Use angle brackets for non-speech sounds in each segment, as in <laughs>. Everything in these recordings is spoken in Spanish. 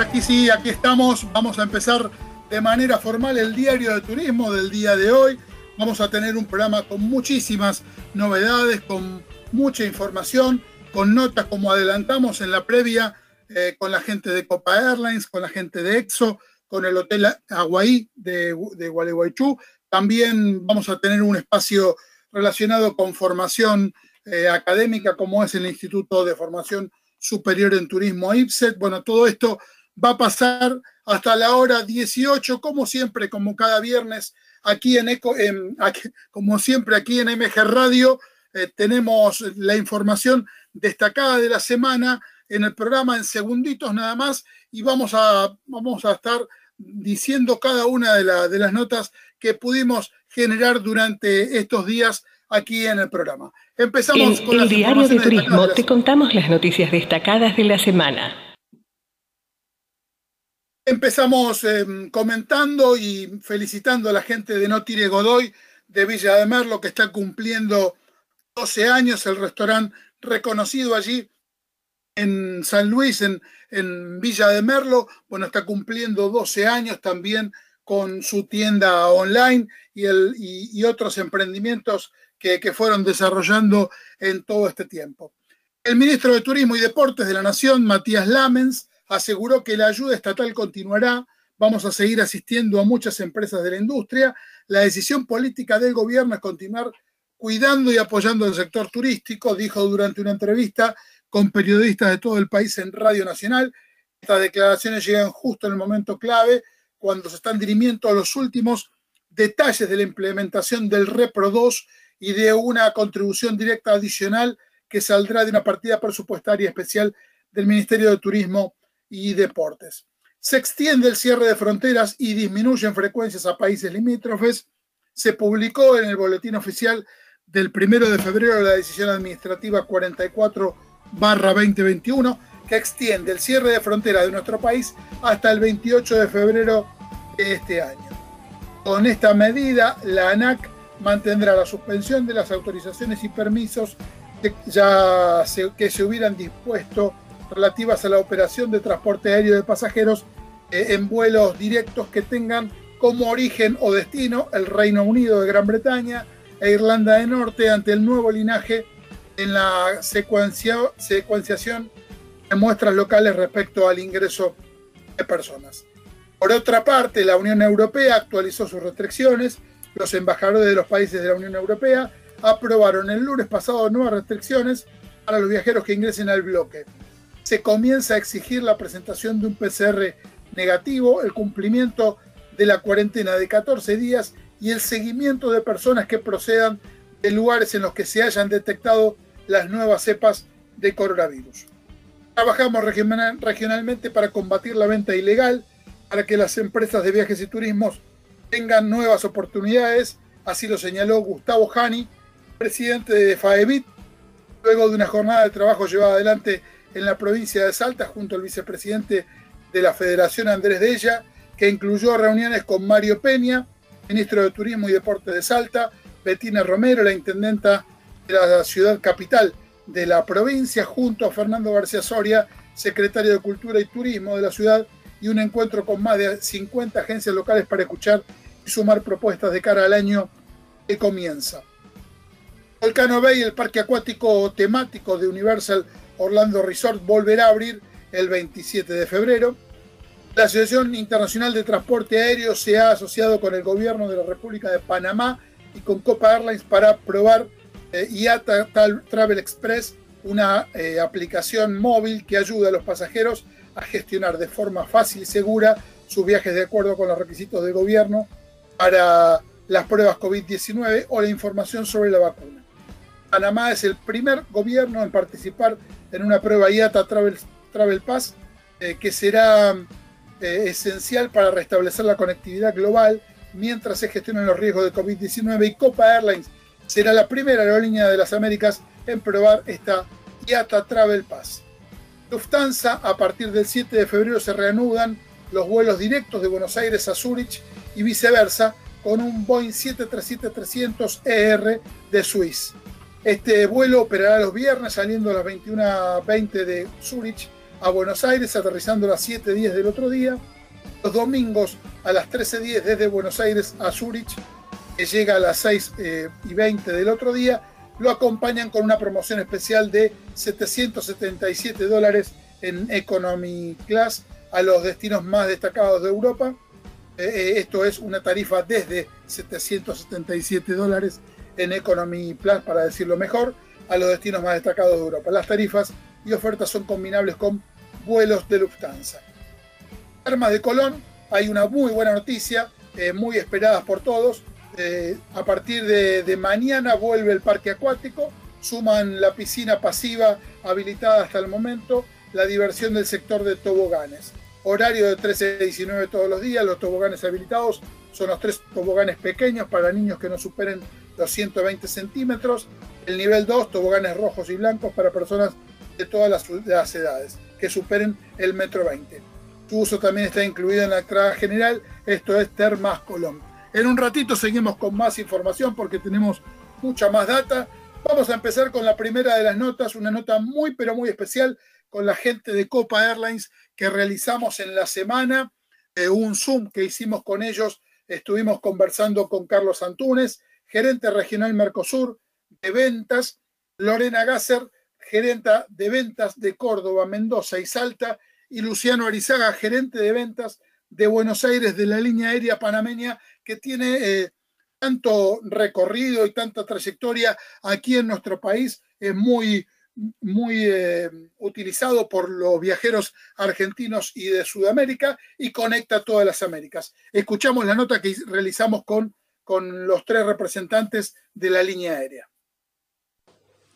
aquí sí, aquí estamos. Vamos a empezar de manera formal el diario de turismo del día de hoy. Vamos a tener un programa con muchísimas novedades, con mucha información, con notas como adelantamos en la previa eh, con la gente de Copa Airlines, con la gente de EXO, con el Hotel Aguaí de, de Gualeguaychú. También vamos a tener un espacio relacionado con formación eh, académica como es el Instituto de Formación Superior en Turismo IPSET. Bueno, todo esto va a pasar hasta la hora 18, como siempre, como cada viernes, aquí en Eco, como siempre aquí en MG Radio, eh, tenemos la información destacada de la semana en el programa en segunditos nada más y vamos a, vamos a estar diciendo cada una de, de las notas que pudimos generar durante estos días aquí en el programa. Empezamos con el diario de turismo. te contamos las noticias destacadas de la semana. Empezamos em, comentando y felicitando a la gente de No Tire Godoy de Villa de Merlo que está cumpliendo 12 años, el restaurante reconocido allí en San Luis, en, en Villa de Merlo, bueno, está cumpliendo 12 años también con su tienda online y, el, y otros emprendimientos que, fueron desarrollando en todo este tiempo. El ministro de Turismo y Deportes de la Nación, Matías Lamens, aseguró que la ayuda estatal continuará. Vamos a seguir asistiendo a muchas empresas de la industria. La decisión política del gobierno es continuar cuidando y apoyando el sector turístico, dijo durante una entrevista con periodistas de todo el país en Radio Nacional. Estas declaraciones llegan justo en el momento clave, cuando se están dirimiendo los últimos detalles de la implementación del Repro 2 y de una contribución directa adicional que saldrá de una partida presupuestaria especial del Ministerio de Turismo y Deportes. Se extiende el cierre de fronteras y disminuyen frecuencias a países limítrofes. Se publicó en el boletín oficial del 1 de febrero la decisión administrativa 44-2021 que extiende el cierre de fronteras de nuestro país hasta el 28 de febrero de este año. Con esta medida, la ANAC mantendrá la suspensión de las autorizaciones y permisos que, ya que se hubieran dispuesto relativas a la operación de transporte aéreo de pasajeros eh, en vuelos directos que tengan como origen o destino el Reino Unido de Gran Bretaña e Irlanda del Norte ante el nuevo linaje en la secuencia, secuenciación de muestras locales respecto al ingreso de personas. Por otra parte, la Unión Europea actualizó sus restricciones los embajadores de los países de la Unión Europea aprobaron el lunes pasado nuevas restricciones para los viajeros que ingresen al bloque. Se comienza a exigir la presentación de un PCR negativo, el cumplimiento de la cuarentena de 14 días y el seguimiento de personas que procedan de lugares en los que se hayan detectado las nuevas cepas de coronavirus. Trabajamos regionalmente para combatir la venta ilegal, para que las empresas de viajes y turismos tengan nuevas oportunidades, así lo señaló Gustavo Jani, presidente de FAEBIT, luego de una jornada de trabajo llevada adelante en la provincia de Salta junto al vicepresidente de la Federación Andrés de Ella, que incluyó reuniones con Mario Peña, ministro de Turismo y Deportes de Salta, Betina Romero, la intendenta de la ciudad capital de la provincia, junto a Fernando García Soria, secretario de Cultura y Turismo de la ciudad, y un encuentro con más de 50 agencias locales para escuchar y sumar propuestas de cara al año que comienza. Volcano Bay, el parque acuático temático de Universal Orlando Resort, volverá a abrir el 27 de febrero. La Asociación Internacional de Transporte Aéreo se ha asociado con el gobierno de la República de Panamá y con Copa Airlines para probar eh, IATA Travel Express, una eh, aplicación móvil que ayuda a los pasajeros a gestionar de forma fácil y segura sus viajes de acuerdo con los requisitos del gobierno para las pruebas COVID-19 o la información sobre la vacuna. Panamá es el primer gobierno en participar en una prueba IATA Travel, Travel Pass eh, que será eh, esencial para restablecer la conectividad global mientras se gestionan los riesgos de COVID-19 y Copa Airlines será la primera aerolínea de las Américas en probar esta IATA Travel Pass. Lufthansa, a partir del 7 de febrero se reanudan los vuelos directos de Buenos Aires a Zurich y viceversa con un Boeing 737-300ER de Swiss. Este vuelo operará los viernes saliendo a las 21.20 de Zurich a Buenos Aires, aterrizando a las 7.10 del otro día. Los domingos a las 13.10 desde Buenos Aires a Zurich, que llega a las 6 eh, y 20 del otro día. Lo acompañan con una promoción especial de 777 dólares en Economy Class a los destinos más destacados de Europa. Eh, eh, esto es una tarifa desde 777 dólares en Economy Plus, para decirlo mejor, a los destinos más destacados de Europa. Las tarifas y ofertas son combinables con vuelos de Lufthansa. Armas de Colón, hay una muy buena noticia, eh, muy esperada por todos. a partir de mañana vuelve el parque acuático, suman la piscina pasiva habilitada hasta el momento, la diversión del sector de toboganes. Horario de 13 a 19 todos los días, los toboganes habilitados son los tres toboganes pequeños para niños que no superen los 120 centímetros. El nivel 2, toboganes rojos y blancos para personas de todas las, edades, que superen el metro 20. Su uso también está incluido en la entrada general, esto es Termas Colón. En un ratito seguimos con más información porque tenemos mucha más data. Vamos a empezar con la primera de las notas, una nota muy pero muy especial con la gente de Copa Airlines que realizamos en la semana, eh, un Zoom que hicimos con ellos, estuvimos conversando con Carlos Antunes, gerente regional Mercosur de ventas, Lorena Gasser, gerenta de ventas de Córdoba, Mendoza y Salta, y Luciano Arizaga, gerente de ventas de Buenos Aires de la línea aérea panameña, que tiene eh, tanto recorrido y tanta trayectoria aquí en nuestro país, es muy muy eh, utilizado por los viajeros argentinos y de Sudamérica y conecta todas las Américas. Escuchamos la nota que realizamos con, con los tres representantes de la línea aérea.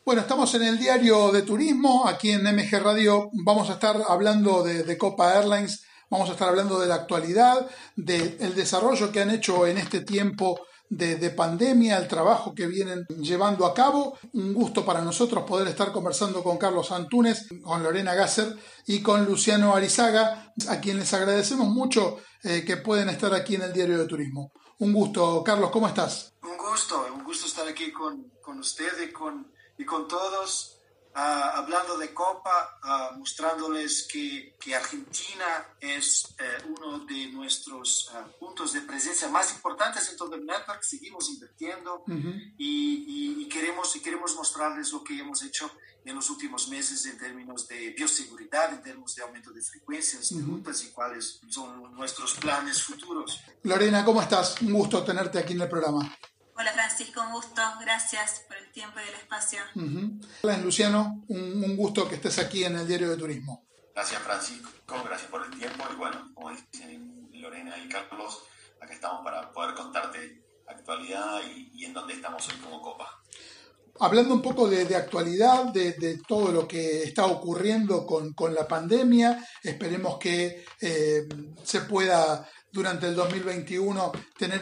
Bueno, estamos en el diario de turismo, aquí en MG Radio vamos a estar hablando de, de Copa Airlines, vamos a estar hablando de la actualidad, del desarrollo que han hecho en este tiempo de, pandemia, el trabajo que vienen llevando a cabo. Un gusto para nosotros poder estar conversando con Carlos Antunes, con Lorena Gasser y con Luciano Arizaga, a quienes les agradecemos mucho eh, que pueden estar aquí en el Diario de Turismo. Un gusto, Carlos, ¿cómo estás? Un gusto, un gusto estar aquí con, con usted y con, y con todos. Ah, hablando de Copa, ah, mostrándoles que, que, Argentina es eh, uno de nuestros ah, puntos de presencia más importantes en todo el network. Seguimos invirtiendo y, y, queremos, y queremos mostrarles lo que hemos hecho en los últimos meses en términos de bioseguridad, en términos de aumento de frecuencias, de rutas y cuáles son nuestros planes futuros. Lorena, ¿cómo estás? Un gusto tenerte aquí en el programa. Hola Francisco, un gusto. Gracias por el tiempo y el espacio. Hola Luciano, un, gusto que estés aquí en el Diario de Turismo. Gracias Francisco, gracias por el tiempo y bueno, como dicen Lorena y Carlos, acá estamos para poder contarte actualidad y, en dónde estamos hoy como Copa. Hablando un poco de, actualidad, de, todo lo que está ocurriendo con, la pandemia, esperemos que eh, se pueda durante el 2021 tener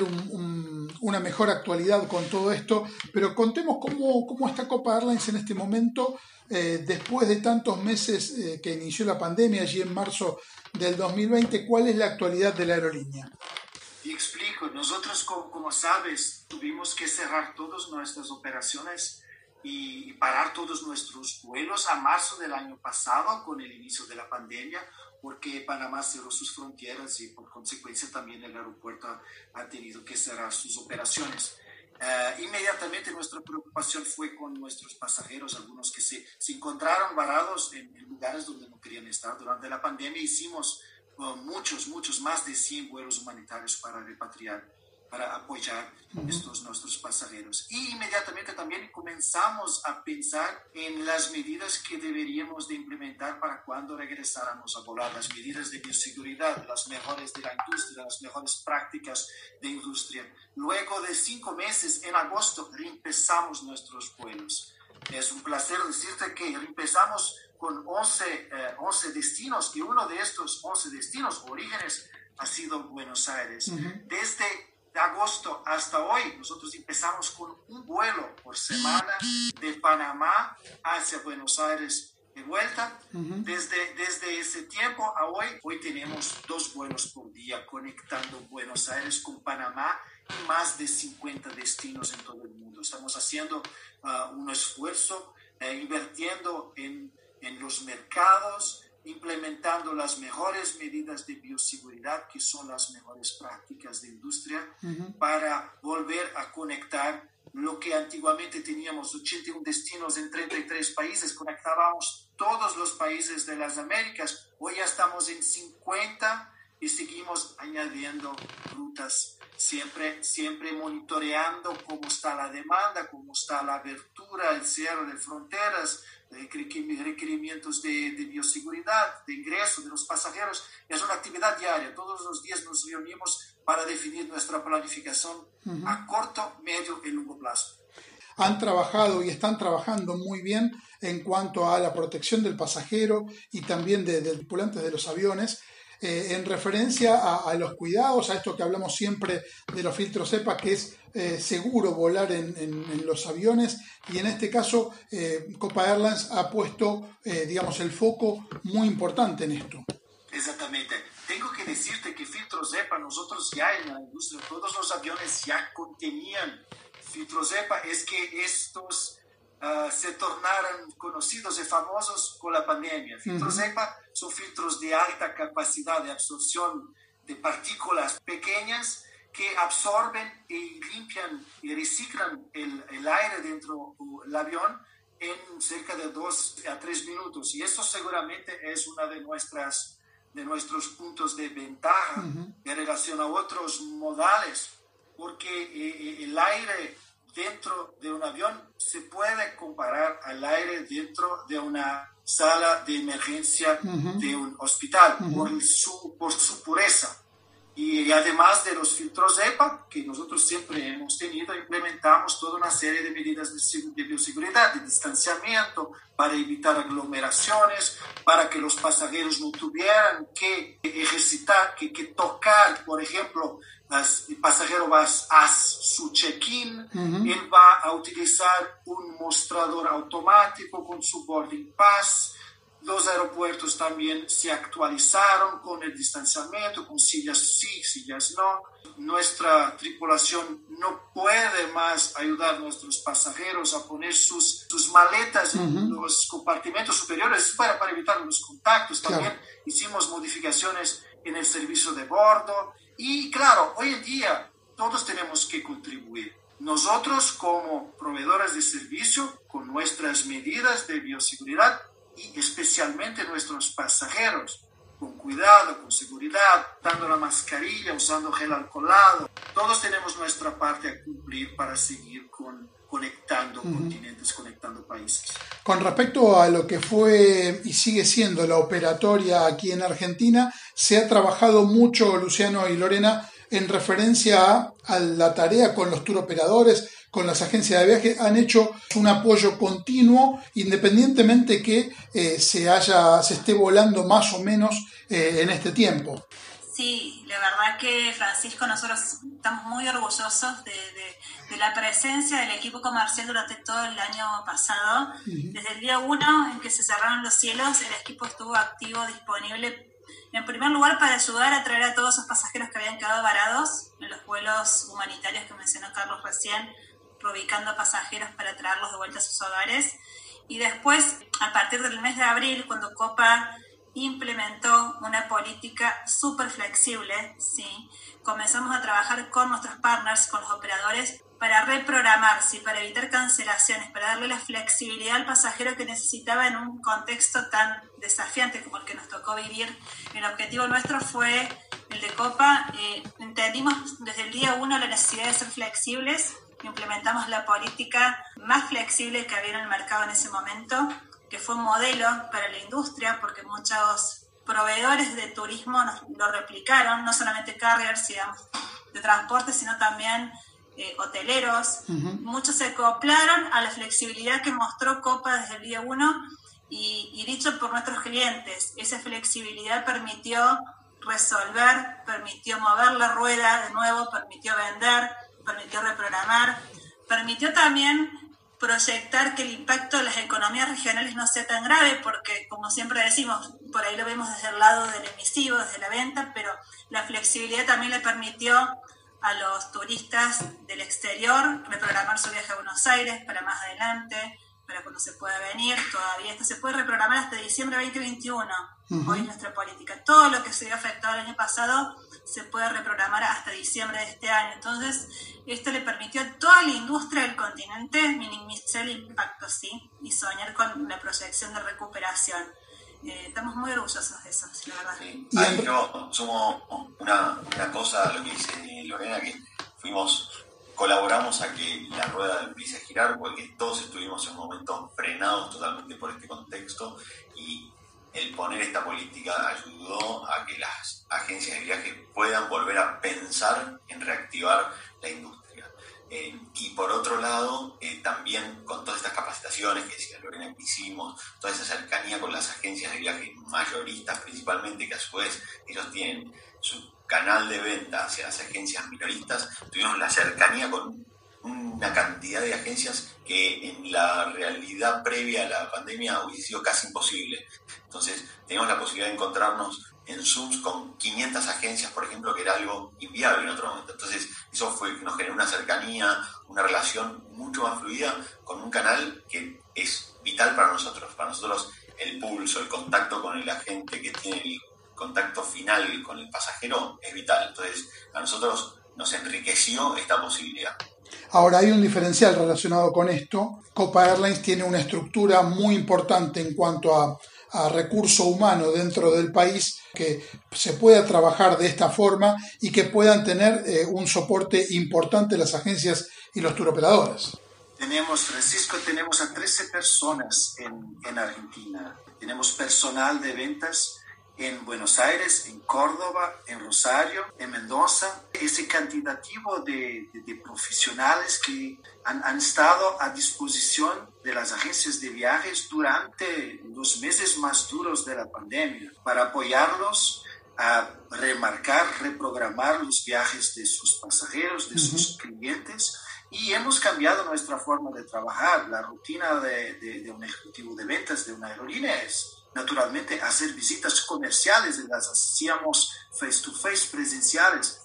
una mejor actualidad con todo esto, pero contemos cómo, cómo está Copa Airlines en este momento, eh, después de tantos meses eh, que inició la pandemia, allí en marzo del 2020, ¿cuál es la actualidad de la aerolínea? Y explico, nosotros como, como sabes tuvimos que cerrar todas nuestras operaciones y parar todos nuestros vuelos a marzo del año pasado con el inicio de la pandemia porque Panamá cerró sus fronteras y por consecuencia también el aeropuerto ha, tenido que cerrar sus operaciones. Uh, inmediatamente nuestra preocupación fue con nuestros pasajeros, algunos que se, se encontraron varados en, en, lugares donde no querían estar durante la pandemia. Hicimos uh, muchos, muchos, más de 100 vuelos humanitarios para repatriar para apoyar estos nuestros pasajeros. Y inmediatamente también comenzamos a pensar en las medidas que deberíamos de implementar para cuando regresáramos a volar, las medidas de bioseguridad, las mejores de la industria, las mejores prácticas de industria. Luego de cinco meses, en agosto, reempezamos nuestros vuelos. Es un placer decirte que empezamos con 11, 11 eh, destinos y uno de estos 11 destinos, orígenes, ha sido Buenos Aires. Desde de agosto hasta hoy, nosotros empezamos con un vuelo por semana de Panamá hacia Buenos Aires de vuelta. desde, desde ese tiempo a hoy, hoy tenemos dos vuelos por día conectando Buenos Aires con Panamá y más de 50 destinos en todo el mundo. Estamos haciendo uh, un esfuerzo, uh, invirtiendo en, en los mercados, implementando las mejores medidas de bioseguridad, que son las mejores prácticas de industria, para volver a conectar lo que antiguamente teníamos 81 destinos en 33 países, conectábamos todos los países de las Américas, hoy ya estamos en 50 y seguimos añadiendo rutas, siempre, siempre monitoreando cómo está la demanda, cómo está la abertura, el cierre de fronteras, requerimientos de, de, bioseguridad, de ingreso de los pasajeros. Es una actividad diaria. Todos los días nos reunimos para definir nuestra planificación a corto, medio y largo plazo. Han trabajado y están trabajando muy bien en cuanto a la protección del pasajero y también de, de tripulantes de los aviones. Eh, en referencia a, los cuidados, a esto que hablamos siempre de los filtros EPA, que es eh, seguro volar en, los aviones, y en este caso eh, Copa Airlines ha puesto, digamos, el foco muy importante en esto. Exactamente. Tengo que decirte que filtros EPA, nosotros ya en la industria, todos los aviones ya contenían filtros EPA, es que estos Ah, se tornaron conocidos y famosos con la pandemia. Filtros EPA son filtros de alta capacidad de absorción de partículas pequeñas que absorben y limpian y reciclan el, el aire dentro del avión en cerca de dos a tres minutos. Y eso seguramente es uno de, nuestras, de nuestros puntos de ventaja en relación a otros modales, porque eh, eh, el aire dentro de un avión se puede comparar al aire dentro de una sala de emergencia de un hospital por, su, por su pureza. Y además de los filtros EPA, que nosotros siempre hemos tenido, implementamos toda una serie de medidas de, bioseguridad, de distanciamiento, para evitar aglomeraciones, para que los pasajeros no tuvieran que ejercitar, que, que tocar, por ejemplo, el pasajero va a su check-in, él va a utilizar un mostrador automático con su boarding pass. Los aeropuertos también se actualizaron con el distanciamiento, con sillas sí, sillas no. Nuestra tripulación no puede más ayudar a nuestros pasajeros a poner sus, sus maletas en los compartimentos superiores para, para evitar los contactos. También hicimos modificaciones en el servicio de bordo y claro, hoy en día todos tenemos que contribuir. Nosotros como proveedores de servicio, con nuestras medidas de bioseguridad y especialmente nuestros pasajeros, con cuidado, con seguridad, dando la mascarilla, usando gel alcoholado, todos tenemos nuestra parte a cumplir para seguir con, conectando continentes, conectando países. Con respecto a lo que fue y sigue siendo la operatoria aquí en Argentina, se ha trabajado mucho, Luciano y Lorena, en referencia a, la tarea con los operadores, con las agencias de viaje, han hecho un apoyo continuo, independientemente que eh, se, haya, se esté volando más o menos eh, en este tiempo. Sí, la verdad que Francisco, nosotros estamos muy orgullosos de, la presencia del equipo comercial durante todo el año pasado. Desde el día uno en que se cerraron los cielos, el equipo estuvo activo, disponible, en primer lugar para ayudar a traer a todos esos pasajeros que habían quedado varados en los vuelos humanitarios que mencionó Carlos recién, reubicando pasajeros para traerlos de vuelta a sus hogares. Y después, a partir del mes de abril, cuando Copa implementó una política súper flexible, ¿sí? comenzamos a trabajar con nuestros partners, con los operadores, para reprogramarse, para evitar cancelaciones, para darle la flexibilidad al pasajero que necesitaba en un contexto tan desafiante como el que nos tocó vivir. El objetivo nuestro fue el de Copa. Eh, entendimos desde el día uno la necesidad de ser flexibles, implementamos la política más flexible que había en el mercado en ese momento que fue un modelo para la industria porque muchos proveedores de turismo lo replicaron, no solamente carriers digamos, de transporte, sino también eh, hoteleros. Muchos se acoplaron a la flexibilidad que mostró Copa desde el día uno y, y dicho por nuestros clientes, esa flexibilidad permitió resolver, permitió mover la rueda de nuevo, permitió vender, permitió reprogramar, permitió también proyectar que el impacto de las economías regionales no sea tan grave, porque como siempre decimos, por ahí lo vemos desde el lado del emisivo, desde la venta, pero la flexibilidad también le permitió a los turistas del exterior reprogramar su viaje a Buenos Aires para más adelante, para cuando se pueda venir, todavía esto se puede reprogramar hasta diciembre de 2021. Hoy es nuestra política. Todo lo que se había afectado el año pasado se puede reprogramar hasta diciembre de este año. Entonces, esto le permitió a toda la industria del continente minimizar el impacto, ¿sí? Y soñar con la proyección de recuperación. Eh, estamos muy orgullosos de eso, la verdad. Sí. Ahí yo sumo una, una cosa a lo que dice Lorena, que fuimos colaboramos a que la rueda empiece a girar, porque todos estuvimos en momentos frenados totalmente por este contexto y el poner esta política ayudó a que las agencias de viaje puedan volver a pensar en reactivar la industria. Eh, y por otro lado, eh, también con todas estas capacitaciones que decía Lorena que hicimos, toda esa cercanía con las agencias de viaje mayoristas principalmente, que a su vez ellos tienen su canal de venta hacia las agencias minoristas, tuvimos la cercanía con una cantidad de agencias que en la realidad previa a la pandemia hubiese sido casi imposible. Entonces, teníamos la posibilidad de encontrarnos en Zooms con 500 agencias, por ejemplo, que era algo inviable en otro momento. Entonces, eso fue, nos generó una cercanía, una relación mucho más fluida con un canal que es vital para nosotros. Para nosotros, el pulso, el contacto con el agente que tiene el contacto final con el pasajero es vital. Entonces, a nosotros nos enriqueció esta posibilidad. Ahora hay un diferencial relacionado con esto. Copa Airlines tiene una estructura muy importante en cuanto a, recurso humano dentro del país que se pueda trabajar de esta forma y que puedan tener eh, un soporte importante las agencias y los turoperadores. Tenemos, Francisco, tenemos a 13 personas en, en Argentina. Tenemos personal de ventas en Buenos Aires, en Córdoba, en Rosario, en Mendoza. Ese cantitativo de, profesionales que han, han, estado a disposición de las agencias de viajes durante los meses más duros de la pandemia para apoyarlos a remarcar, reprogramar los viajes de sus pasajeros, de sus clientes. Y hemos cambiado nuestra forma de trabajar. La rutina de, de un ejecutivo de ventas de una aerolínea es naturalmente hacer visitas comerciales, las hacíamos face to face, presenciales.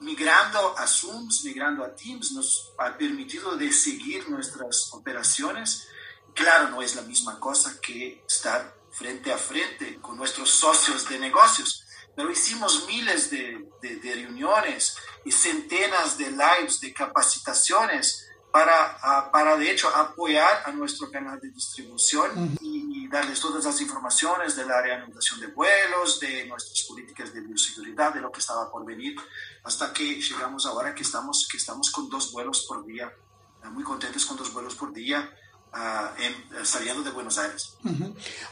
Migrando a Zooms, migrando a Teams, nos ha permitido de seguir nuestras operaciones. Claro, no es la misma cosa que estar frente a frente con nuestros socios de negocios, pero hicimos miles de, de, reuniones y centenas de lives, de capacitaciones para, para de hecho apoyar a nuestro canal de distribución y darles todas las informaciones de la reanudación de vuelos, de nuestras políticas de bioseguridad, de lo que estaba por venir, hasta que llegamos ahora que estamos, que estamos con dos vuelos por día, muy contentos con dos vuelos por día, en, saliendo de Buenos Aires.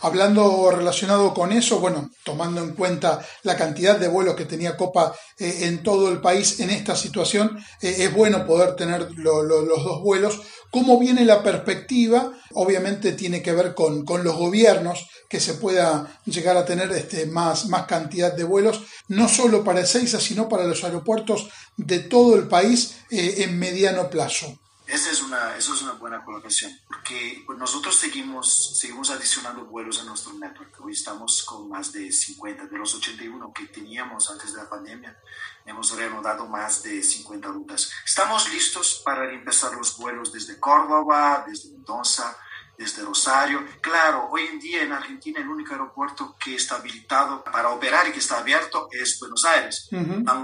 Hablando relacionado con eso, bueno, tomando en cuenta la cantidad de vuelos que tenía Copa eh, en todo el país en esta situación, eh, es bueno poder tener los dos vuelos. ¿Cómo viene la perspectiva? Obviamente tiene que ver con, los gobiernos, que se pueda llegar a tener este, más, más cantidad de vuelos, no solo para Ezeiza, sino para los aeropuertos de todo el país eh, en mediano plazo. Esa es una, eso es una buena colocación, porque nosotros seguimos, seguimos adicionando vuelos a nuestro network. Hoy estamos con más de 50, de los 81 que teníamos antes de la pandemia, hemos reanudado más de 50 rutas. Estamos listos para empezar los vuelos desde Córdoba, desde Mendoza, desde Rosario. Claro, hoy en día en Argentina el único aeropuerto que está habilitado para operar y que está abierto es Buenos Aires.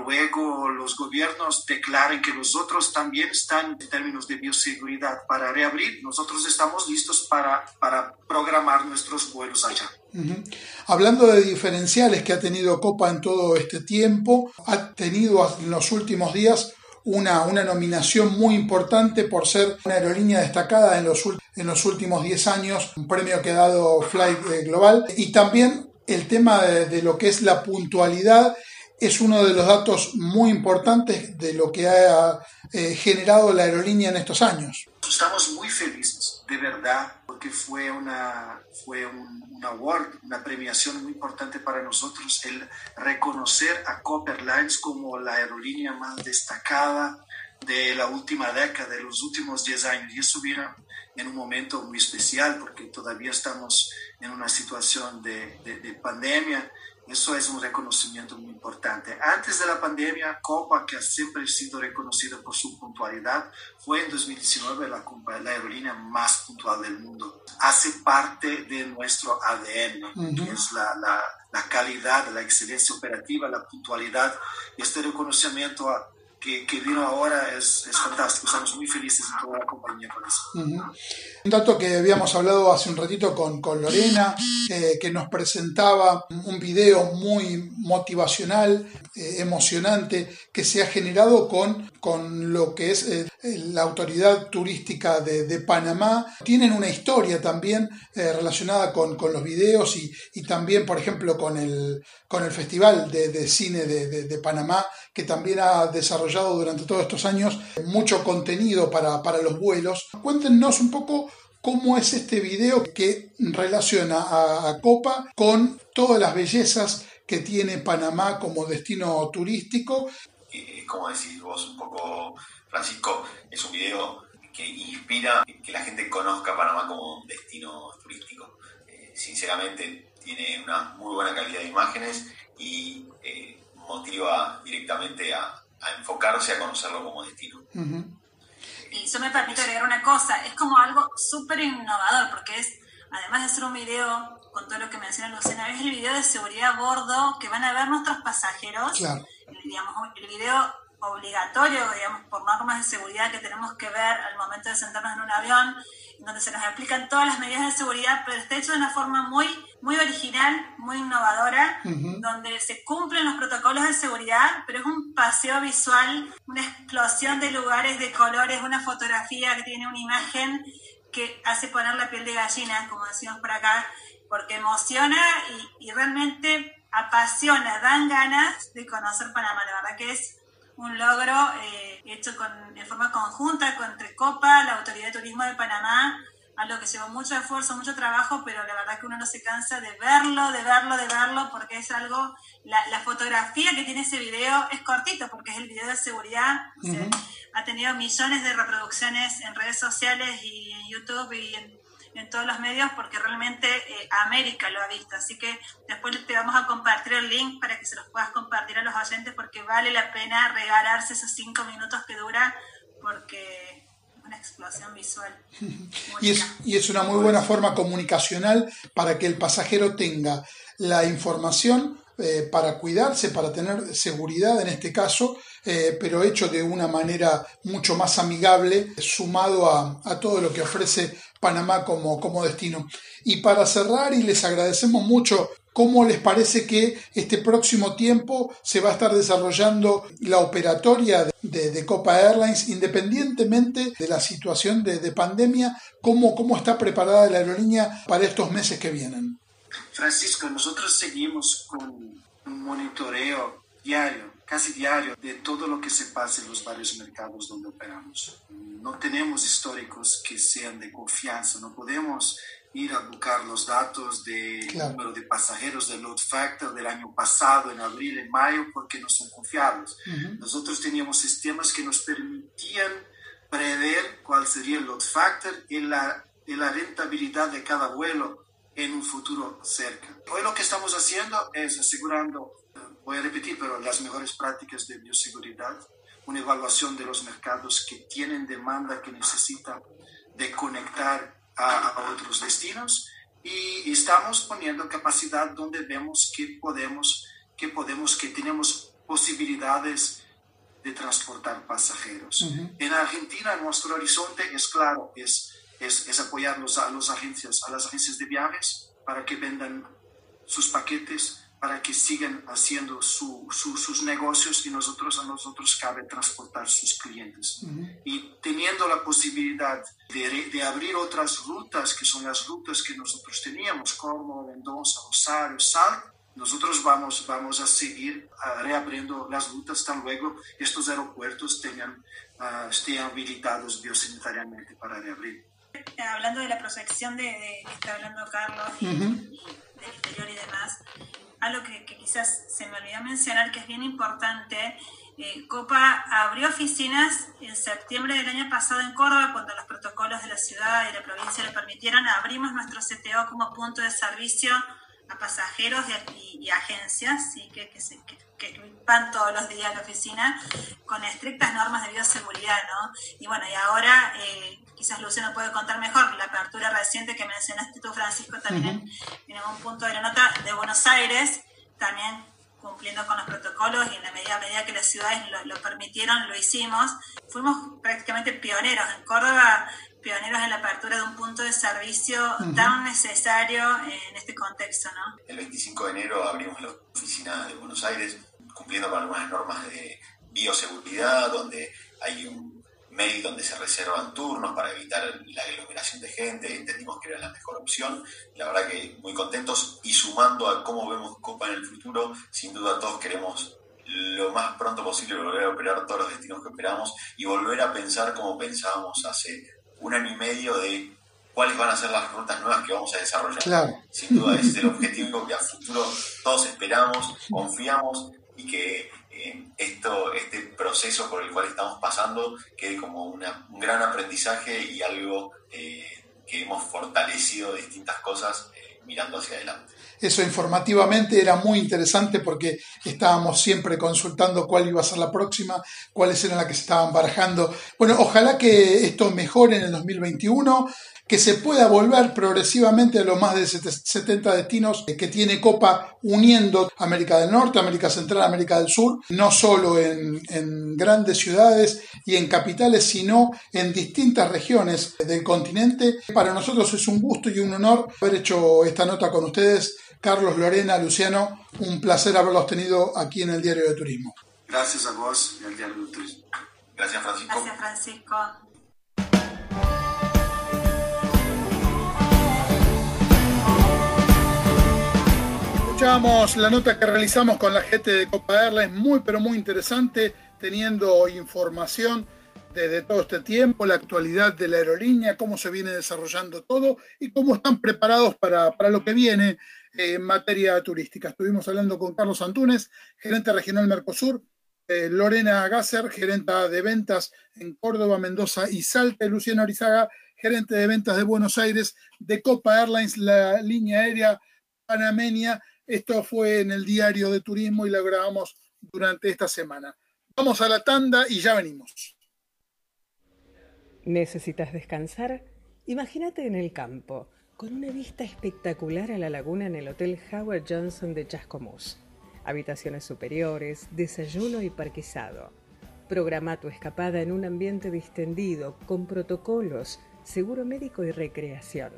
Luego los gobiernos declaren que los otros también están en términos de bioseguridad para reabrir. Nosotros estamos listos para, para programar nuestros vuelos allá. Hablando de diferenciales que ha tenido Copa en todo este tiempo, ha tenido en los últimos días una, una nominación muy importante por ser una aerolínea destacada en los, en los últimos 10 años, un premio que ha dado Flight eh, Global, y también el tema de, lo que es la puntualidad es uno de los datos muy importantes de lo que ha eh, generado la aerolínea en estos años. Estamos muy felices, de verdad, porque fue, una, fue un, award, una premiación muy importante para nosotros, el reconocer a Copper Lines como la aerolínea más destacada de la última década, de los últimos 10 años. Y eso viene en un momento muy especial porque todavía estamos en una situación de, de, de pandemia eso es un reconocimiento muy importante. Antes de la pandemia, Copa, que ha siempre sido reconocida por su puntualidad, fue en 2019 la, la aerolínea más puntual del mundo. Hace parte de nuestro ADN, que es la, la, la calidad, la excelencia operativa, la puntualidad este reconocimiento a, que, vino ahora es, es, fantástico. Estamos muy felices en toda la compañía con eso. Un dato que habíamos hablado hace un ratito con, con Lorena, eh, que nos presentaba un video muy motivacional, eh, emocionante, que se ha generado con, con lo que es eh, la autoridad turística de, de, Panamá. Tienen una historia también relacionada con, con, los videos y, y, también, por ejemplo, con el, con el Festival de, de Cine de, de Panamá, que también ha desarrollado durante todos estos años mucho contenido para, para los vuelos. Cuéntenos un poco cómo es este video que relaciona a, Copa con todas las bellezas que tiene Panamá como destino turístico. Como decís vos un poco, Francisco, es un video que inspira que la gente conozca Panamá como destino turístico. Eh, sinceramente, tiene una muy buena calidad de imágenes y eh, motiva directamente a, enfocarse a conocerlo como destino. Y eso me permite agregar una cosa, es como algo súper innovador, porque es, además de hacer un video con todo lo que menciona Lucena, es el video de seguridad a bordo que van a ver nuestros pasajeros. El, digamos, el video obligatorio, digamos, por normas de seguridad que tenemos que ver al momento de sentarnos en un avión, donde se nos explican todas las medidas de seguridad, pero está hecho de una forma muy, muy original, muy innovadora, donde se cumplen los protocolos de seguridad, pero es un paseo visual, una explosión de lugares, de colores, una fotografía que tiene una imagen que hace poner la piel de gallina, como decimos por acá, porque emociona y, y realmente apasiona, dan ganas de conocer Panamá, la verdad que es un logro eh, hecho con, de forma conjunta con Copa, la Autoridad de Turismo de Panamá, algo que llevó mucho esfuerzo, mucho trabajo, pero la verdad que uno no se cansa de verlo, de verlo, de verlo, porque es algo, la, fotografía que tiene ese video es cortito, porque es el video de seguridad, ha tenido millones de reproducciones en redes sociales y en YouTube y en en todos los medios porque realmente eh, América lo ha visto. Así que después te vamos a compartir el link para que se los puedas compartir a los oyentes porque vale la pena regalarse esos cinco minutos que dura porque una explosión visual. <laughs> y, es, y es una muy buena forma comunicacional para que el pasajero tenga la información eh, para cuidarse, para tener seguridad en este caso, eh, pero hecho de una manera mucho más amigable, sumado a, todo lo que ofrece Panamá como, como destino. Y para cerrar, y les agradecemos mucho ¿Cómo les parece que este próximo tiempo se va a estar desarrollando la operatoria de, Copa Airlines independientemente de la situación de, de pandemia? ¿cómo, ¿Cómo está preparada la aerolínea para estos meses que vienen? Francisco, nosotros seguimos con un monitoreo diario, casi diario, de todo lo que se pasa en los varios mercados donde operamos. No tenemos históricos que sean de confianza, no podemos ir a buscar los datos de número de pasajeros del load factor del año pasado, en abril, en mayo, porque no son confiables. Nosotros teníamos sistemas que nos permitían prever cuál sería el load factor y la, y la rentabilidad de cada vuelo en un futuro cerca. Hoy lo que estamos haciendo es asegurando, voy a repetir, pero las mejores prácticas de bioseguridad, una evaluación de los mercados que tienen demanda, que necesitan de conectar a, otros destinos y estamos poniendo capacidad donde vemos que podemos, que podemos, que tenemos posibilidades de transportar pasajeros. En Argentina nuestro horizonte es claro, es es, apoyarlos a, los agencias, a las agencias de viajes para que vendan sus paquetes, para que sigan haciendo sus negocios y nosotros a nosotros cabe transportar sus clientes. Y teniendo la posibilidad de, de, abrir otras rutas, que son las rutas que nosotros teníamos, como Mendoza, Rosario, Sal, nosotros vamos, vamos a seguir uh, reabriendo las rutas. Tan luego estos aeropuertos tengan, uh, estén habilitados biosanitariamente para reabrir. Hablando de la proyección de, que está hablando Carlos y, del interior y demás, algo que, quizás se me olvidó mencionar que es bien importante, eh, Copa abrió oficinas en septiembre del año pasado en Córdoba cuando los protocolos de la ciudad y la provincia le permitieron, abrimos nuestro CTO como punto de servicio a pasajeros y, agencias ¿sí? que, que, se, que, van todos los días a la oficina con estrictas normas de bioseguridad, ¿no? Y bueno, y ahora eh, quizás Luciano puede contar mejor la apertura reciente que mencionaste tú, Francisco, también en, en un punto de la nota de Buenos Aires, también cumpliendo con los protocolos y en la medida, medida que las ciudades lo, permitieron, lo hicimos. Fuimos prácticamente pioneros en Córdoba, pioneros en la apertura de un punto de servicio tan necesario en este contexto. ¿no? El 25 de enero abrimos la oficina de Buenos Aires, cumpliendo con algunas normas de bioseguridad, donde hay un mail donde se reservan turnos para evitar la aglomeración de gente, entendimos que era la mejor opción, la verdad que muy contentos y sumando a cómo vemos Copa en el futuro, sin duda todos queremos lo más pronto posible volver a operar todos los destinos que operamos y volver a pensar como pensábamos hace un año y medio de cuáles van a ser las rutas nuevas que vamos a desarrollar. Sin duda es el objetivo que a futuro todos esperamos, confiamos y que esto, este proceso por el cual estamos pasando quede como un gran aprendizaje y algo eh, que hemos fortalecido distintas cosas eh, mirando hacia adelante. Eso informativamente era muy interesante porque estábamos siempre consultando cuál iba a ser la próxima, cuáles eran las que se estaban barajando. Bueno, ojalá que esto mejore en el 2021 que se pueda volver progresivamente a los más de 70 destinos que tiene Copa uniendo América del Norte, América Central, América del Sur, no solo en, grandes ciudades y en capitales, sino en distintas regiones del continente. Para nosotros es un gusto y un honor haber hecho esta nota con ustedes. Carlos, Lorena, Luciano, un placer haberlos tenido aquí en el Diario de Turismo. Gracias a vos y al Diario de Turismo. Gracias, Francisco. Gracias, Francisco. Escuchamos la nota que realizamos con la gente de Copa Airlines, muy pero muy interesante, teniendo información desde todo este tiempo, la actualidad de la aerolínea, cómo se viene desarrollando todo y cómo están preparados para, lo que viene en materia turística. Estuvimos hablando con Carlos Antunes, gerente regional Mercosur, eh, Lorena Gasser, gerenta de ventas en Córdoba, Mendoza y Salta, y Luciano Arizaga, gerente de ventas de Buenos Aires de Copa Airlines, la línea aérea panameña esto fue en el diario de turismo y lo grabamos durante esta semana. Vamos a la tanda y ya venimos. ¿Necesitas descansar? Imagínate en el campo, con una vista espectacular a la laguna en el Hotel Howard Johnson de Chascomús. Habitaciones superiores, desayuno y parquizado. Programa tu escapada en un ambiente distendido, con protocolos, seguro médico y recreación.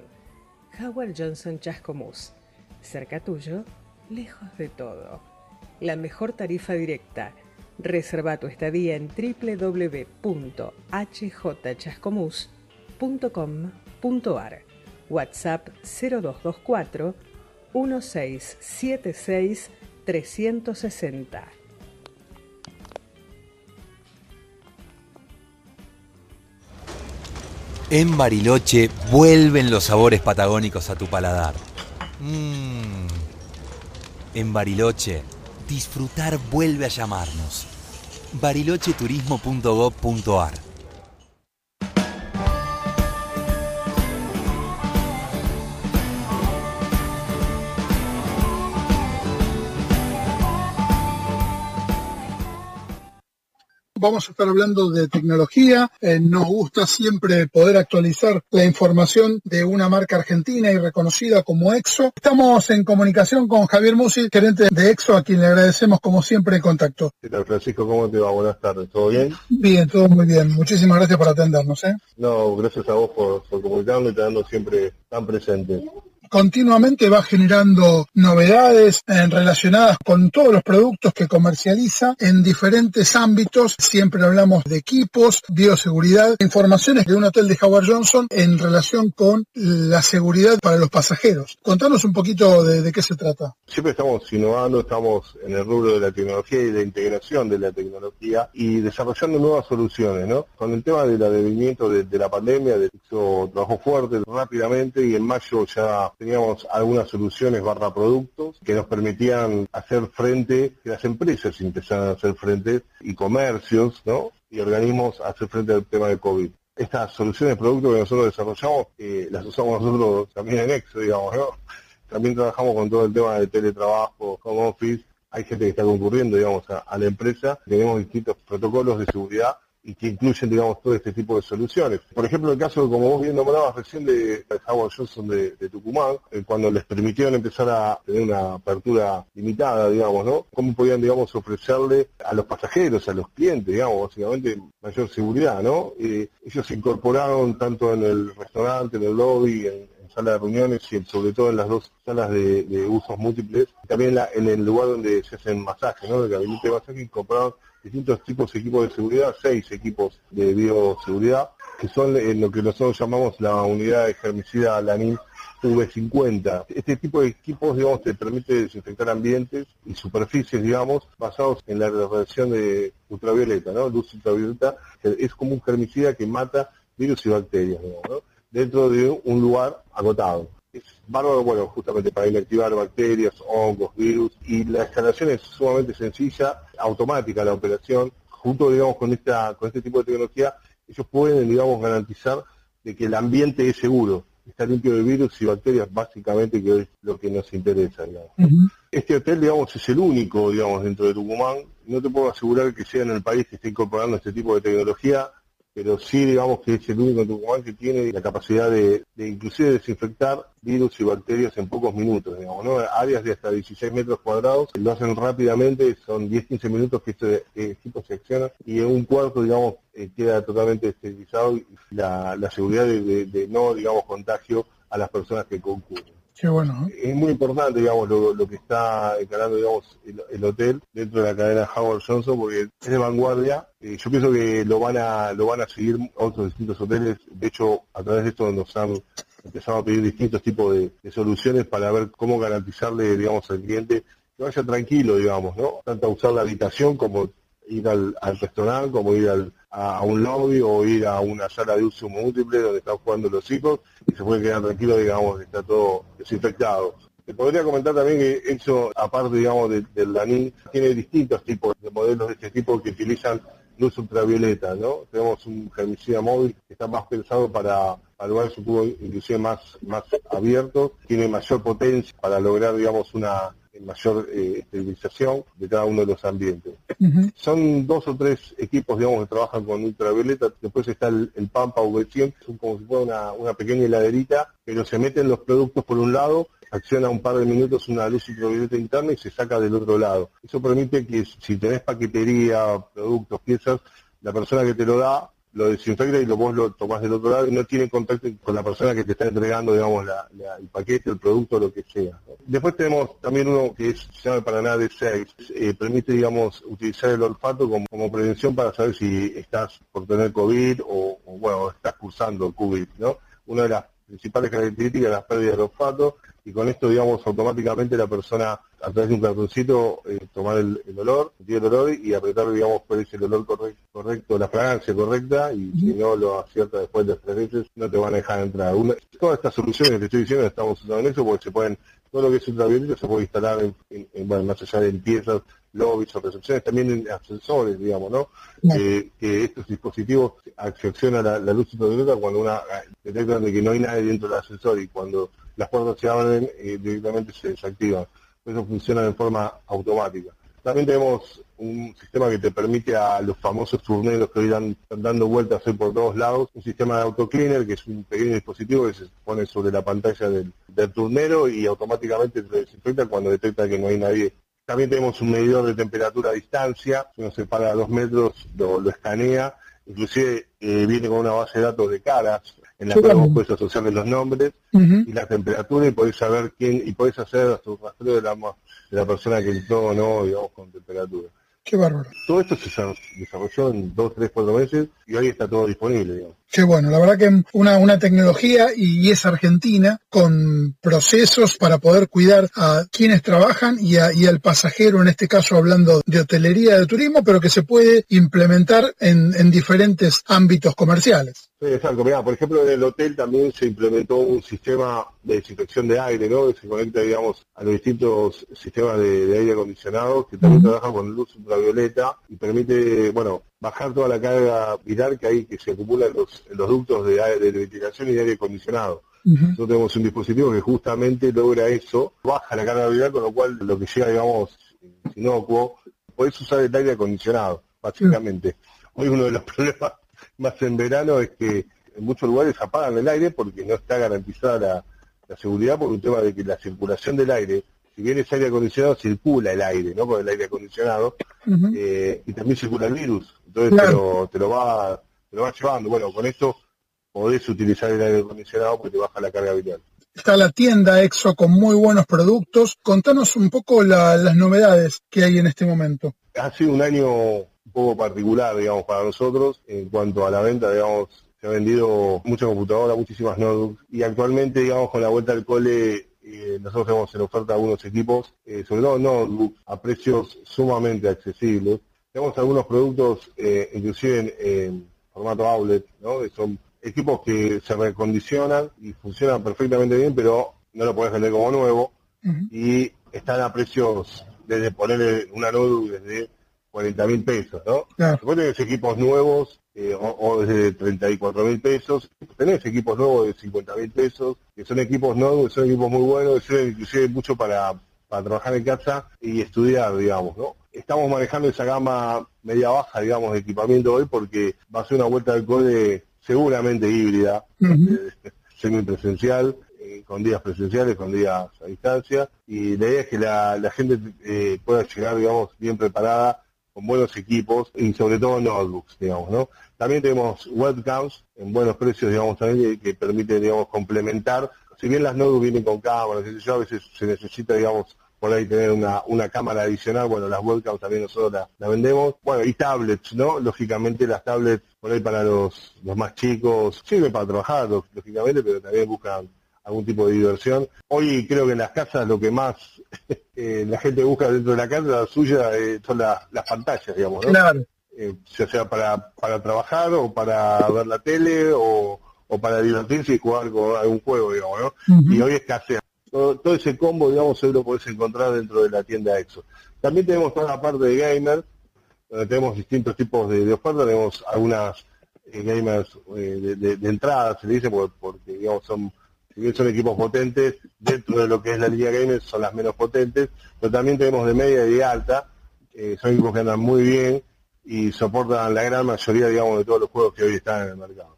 Howard Johnson Chascomús. Cerca tuyo lejos de todo. La mejor tarifa directa. Reserva tu estadía en www.hjchascomus.com.ar. WhatsApp 0224 1676 360. En Bariloche vuelven los sabores patagónicos a tu paladar. Mmm en Bariloche, disfrutar vuelve a llamarnos. barilocheturismo.gov.ar vamos a estar hablando de tecnología. Eh, nos gusta siempre poder actualizar la información de una marca argentina y reconocida como EXO. Estamos en comunicación con Javier Musi, gerente de EXO, a quien le agradecemos como siempre el contacto. ¿Qué tal, Francisco? ¿Cómo te va? Buenas tardes. ¿Todo bien? Bien, todo muy bien. Muchísimas gracias por atendernos. ¿eh? No, gracias a vos por, por comunicarnos y estando siempre tan presente continuamente va generando novedades eh, relacionadas con todos los productos que comercializa en diferentes ámbitos. Siempre hablamos de equipos, bioseguridad, informaciones de un hotel de Howard Johnson en relación con la seguridad para los pasajeros. Contanos un poquito de, qué se trata. Siempre estamos innovando, estamos en el rubro de la tecnología y de integración de la tecnología y desarrollando nuevas soluciones, ¿no? Con el tema del advenimiento de, la pandemia, de hecho trabajó fuerte rápidamente y en mayo ya teníamos algunas soluciones barra productos que nos permitían hacer frente, que las empresas empezaran a hacer frente y comercios, ¿no? Y organismos a hacer frente al tema de COVID. Estas soluciones productos que nosotros desarrollamos, eh, las usamos nosotros también en Exo, digamos, ¿no? También trabajamos con todo el tema de teletrabajo, home office. Hay gente que está concurriendo, digamos, a la empresa. Tenemos distintos protocolos de seguridad y que incluyen, digamos, todo este tipo de soluciones. Por ejemplo, el caso, como vos bien nombrabas recién, de Howard Johnson de, Tucumán, eh, cuando les permitieron empezar a tener una apertura limitada, digamos, ¿no? ¿Cómo podían, digamos, ofrecerle a los pasajeros, a los clientes, digamos, básicamente mayor seguridad, ¿no? Ellos se incorporaron tanto en el restaurante, en el lobby, en, sala de reuniones y sobre todo en las dos salas de, usos múltiples, también en el lugar donde se hacen masajes, ¿no? El gabinete de masaje incorporaron distintos tipos de equipos de seguridad, seis equipos de bioseguridad, que son en lo que nosotros llamamos la unidad de germicida LANIN V50. Este tipo de equipos, digamos, te permite desinfectar ambientes y superficies, digamos, basados en la radiación de ultravioleta, ¿no? Luz ultravioleta es como un germicida que mata virus y bacterias, digamos, dentro de un lugar agotado bárbaro, bueno, justamente para inactivar bacterias, hongos, virus, y la instalación es sumamente sencilla, automática la operación, junto, digamos, con esta, con este tipo de tecnología, ellos pueden, digamos, garantizar de que el ambiente es seguro, está limpio de virus y bacterias, básicamente, que es lo que nos interesa, digamos. Este hotel, digamos, es el único, digamos, dentro de Tucumán, no te puedo asegurar que sea en el país que esté incorporando este tipo de tecnología, pero sí digamos que es el único Tucumán que tiene la capacidad de, inclusive desinfectar virus y bacterias en pocos minutos, digamos, ¿no? Áreas de hasta 16 metros cuadrados, lo hacen rápidamente, son 10-15 minutos que este equipo se acciona y en un cuarto, digamos, eh, queda totalmente esterilizado y la, seguridad de no, digamos, contagio a las personas que concurren. Es muy importante, digamos, lo, que está encarando, digamos, el, hotel dentro de la cadena Howard Johnson, porque es de vanguardia. Eh, yo pienso que lo van a lo van a seguir otros distintos hoteles. De hecho, a través de esto nos han empezado a pedir distintos tipos de, soluciones para ver cómo garantizarle, digamos, al cliente que vaya tranquilo, digamos, ¿no? Tanto a usar la habitación como ir al, restaurante, como ir a, un lobby o ir a una sala de uso múltiple donde están jugando los hijos y se puede quedar tranquilo, digamos, está todo desinfectado. Te podría comentar también que eso, aparte, digamos, del, del tiene distintos tipos de modelos de este tipo que utilizan luz ultravioleta, ¿no? Tenemos un germicida móvil que está más pensado para, para lugares inclusive más, más abiertos, tiene mayor potencia para lograr, digamos, una mayor eh, esterilización de cada uno de los ambientes. Son dos o tres equipos, digamos, que trabajan con ultravioleta. Después está el, Pampa V100, que es como si fuera una, pequeña heladerita, pero se meten los productos por un lado, acciona un par de minutos una luz ultravioleta interna y se saca del otro lado. Eso permite que si tenés paquetería, productos, piezas, la persona que te lo da lo desinfecta y lo, vos lo tomás del otro lado y no tiene contacto con la persona que te está entregando, digamos, el paquete, el producto, lo que sea. Después tenemos también uno que es, se llama Paraná de 6, eh, permite, digamos, utilizar el olfato como, prevención para saber si estás por tener COVID o, o, bueno, estás cursando COVID, ¿no? Una de las principales características es la pérdida de olfato y con esto, digamos, automáticamente la persona a través de un cartoncito eh, tomar el, olor, sentir el olor y apretar, digamos, cuál es el olor correcto, la fragancia correcta y si no lo acierta después de tres veces, no te van a dejar entrar. todas estas soluciones que te estoy diciendo estamos usando en eso porque se pueden, todo lo que es ultravioleta se puede instalar en, bueno, más allá de piezas, lobbies o recepciones, también en ascensores, digamos, ¿no? que estos dispositivos accionan la, la luz ultravioleta cuando una detectan de que no hay nadie dentro del ascensor y cuando las puertas se abren y directamente se desactivan. Eso funciona de forma automática. También tenemos un sistema que te permite a los famosos turneros que hoy están dando vueltas hoy por todos lados, un sistema de autocleaner que es un pequeño dispositivo que se pone sobre la pantalla del, turnero y automáticamente se desinfecta cuando detecta que no hay nadie. También tenemos un medidor de temperatura a distancia, se nos separa a dos metros, lo, escanea, inclusive eh, viene con una base de datos de caras, en la cual vos puedes asociarle los nombres y la temperatura y podés saber quién, y podés hacer su rastreo de la, de la persona que entró o no, digamos, con temperatura. Qué bárbaro. Todo esto se desarrolló en dos, tres, cuatro meses y hoy está todo disponible, digamos. Qué bueno, la verdad que una, una tecnología y, es argentina con procesos para poder cuidar a quienes trabajan y, y, al pasajero, en este caso hablando de hotelería, de turismo, pero que se puede implementar en, en diferentes ámbitos comerciales. Sí, exacto. Mirá, por ejemplo, en el hotel también se implementó un sistema de desinfección de aire, ¿no? Que se conecta, digamos, a los distintos sistemas de, aire acondicionado que también trabajan con luz ultravioleta y permite, bueno, bajar toda la carga viral que hay que se acumula en los, los ductos de, de ventilación y de aire acondicionado. Nosotros tenemos un dispositivo que justamente logra eso, baja la carga viral, con lo cual lo que llega, digamos, inocuo, podés usar el aire acondicionado, básicamente. Hoy uno de los <laughs> problemas más en verano es que en muchos lugares apagan el aire porque no está garantizada la, seguridad por un tema de que la circulación del aire, si bien es aire acondicionado, circula el aire, ¿no? Por el aire acondicionado, eh, y también circula el virus. Entonces te, lo, te, lo va, te lo va llevando. Bueno, con esto podés utilizar el aire acondicionado porque te baja la carga vital. Está la tienda EXO con muy buenos productos. Contanos un poco las novedades que hay en este momento. Ha sido un año un poco particular, digamos, para nosotros en cuanto a la venta, digamos, se ha vendido mucha computadora, muchísimas notebooks y actualmente, digamos, con la vuelta al cole eh, nosotros tenemos en oferta algunos equipos, eh, sobre todo notebooks, a precios sumamente accesibles. Tenemos algunos productos, eh, inclusive en, formato outlet, ¿no? Que son equipos que se recondicionan y funcionan perfectamente bien, pero no lo puedes vender como nuevo y están a precios desde ponerle una notebook desde 40 mil pesos, ¿no? Claro. tenés equipos nuevos eh, o, desde 34 mil pesos, tenés equipos nuevos de 50 mil pesos, que son equipos nuevos, que son equipos muy buenos, que sirven inclusive mucho para, para trabajar en casa y estudiar, digamos, ¿no? Estamos manejando esa gama media baja, digamos, de equipamiento hoy porque va a ser una vuelta del code seguramente híbrida, <laughs> semipresencial, eh, con días presenciales, con días a distancia, y la idea es que la, gente eh, pueda llegar, digamos, bien preparada, con buenos equipos y sobre todo notebooks, digamos, ¿no? También tenemos webcams en buenos precios, digamos, también que, permiten, digamos, complementar. Si bien las notebooks vienen con cámaras, yo, a veces se necesita, digamos, por ahí tener una, una cámara adicional, bueno, las webcams también nosotros la, vendemos, bueno, y tablets, ¿no? Lógicamente las tablets por ahí para los, los más chicos, sirven para trabajar, lógicamente, pero también buscan algún tipo de diversión. Hoy creo que en las casas lo que más <laughs> eh, la gente busca dentro de la casa, la suya, eh, son las pantallas, digamos, ¿no? Claro. Eh, ya sea para, para trabajar o para ver la tele o, o para divertirse y jugar con algún juego, digamos, ¿no? Y hoy escasea todo, ese combo, digamos, hoy lo podés encontrar dentro de la tienda EXO. También tenemos toda la parte de gamer, donde tenemos distintos tipos de, de ofertas, tenemos algunas eh, gamers eh, de, entrada, se le dice, porque, digamos, son, si bien son equipos potentes, dentro de lo que es la línea gamer son las menos potentes, pero también tenemos de media y de alta, eh, son equipos que andan muy bien y soportan la gran mayoría, digamos, de todos los juegos que hoy están en el mercado.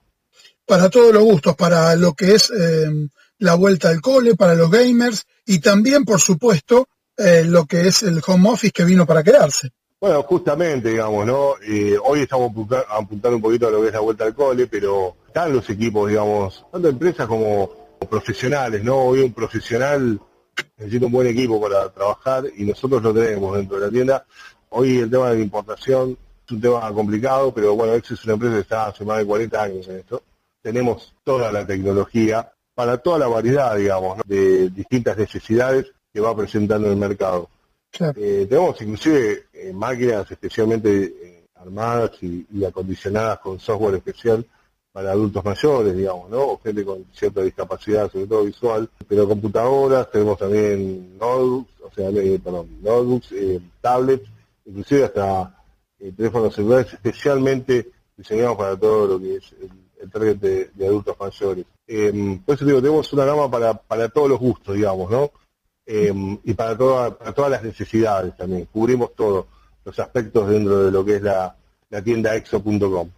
Para todos los gustos, para lo que es la vuelta al cole para los gamers y también, por supuesto, eh, lo que es el home office que vino para quedarse. Bueno, justamente, digamos, ¿no? Eh, hoy estamos apuntando un poquito a lo que es la vuelta al cole, pero están los equipos, digamos, tanto empresas como, profesionales, ¿no? Hoy un profesional necesita un buen equipo para trabajar y nosotros lo tenemos dentro de la tienda. Hoy el tema de la importación es un tema complicado, pero bueno, Ex es una empresa que está hace más de 40 años en esto. Tenemos toda la tecnología, para toda la variedad, digamos, de distintas necesidades que va presentando el mercado. Eh, tenemos inclusive eh, máquinas especialmente eh, armadas y, acondicionadas con software especial para adultos mayores, digamos, ¿no? O gente con cierta discapacidad, sobre todo visual, pero computadoras, tenemos también notebooks, o sea, perdón, notebooks, tablets, inclusive hasta teléfonos celulares especialmente diseñados para todo lo que es el target de, adultos mayores. Eh, por eso digo, tenemos una gama para, para todos los gustos, digamos, ¿no? Em, y para, para todas las necesidades también. Cubrimos todos los aspectos dentro de lo que es la, tienda exo.com.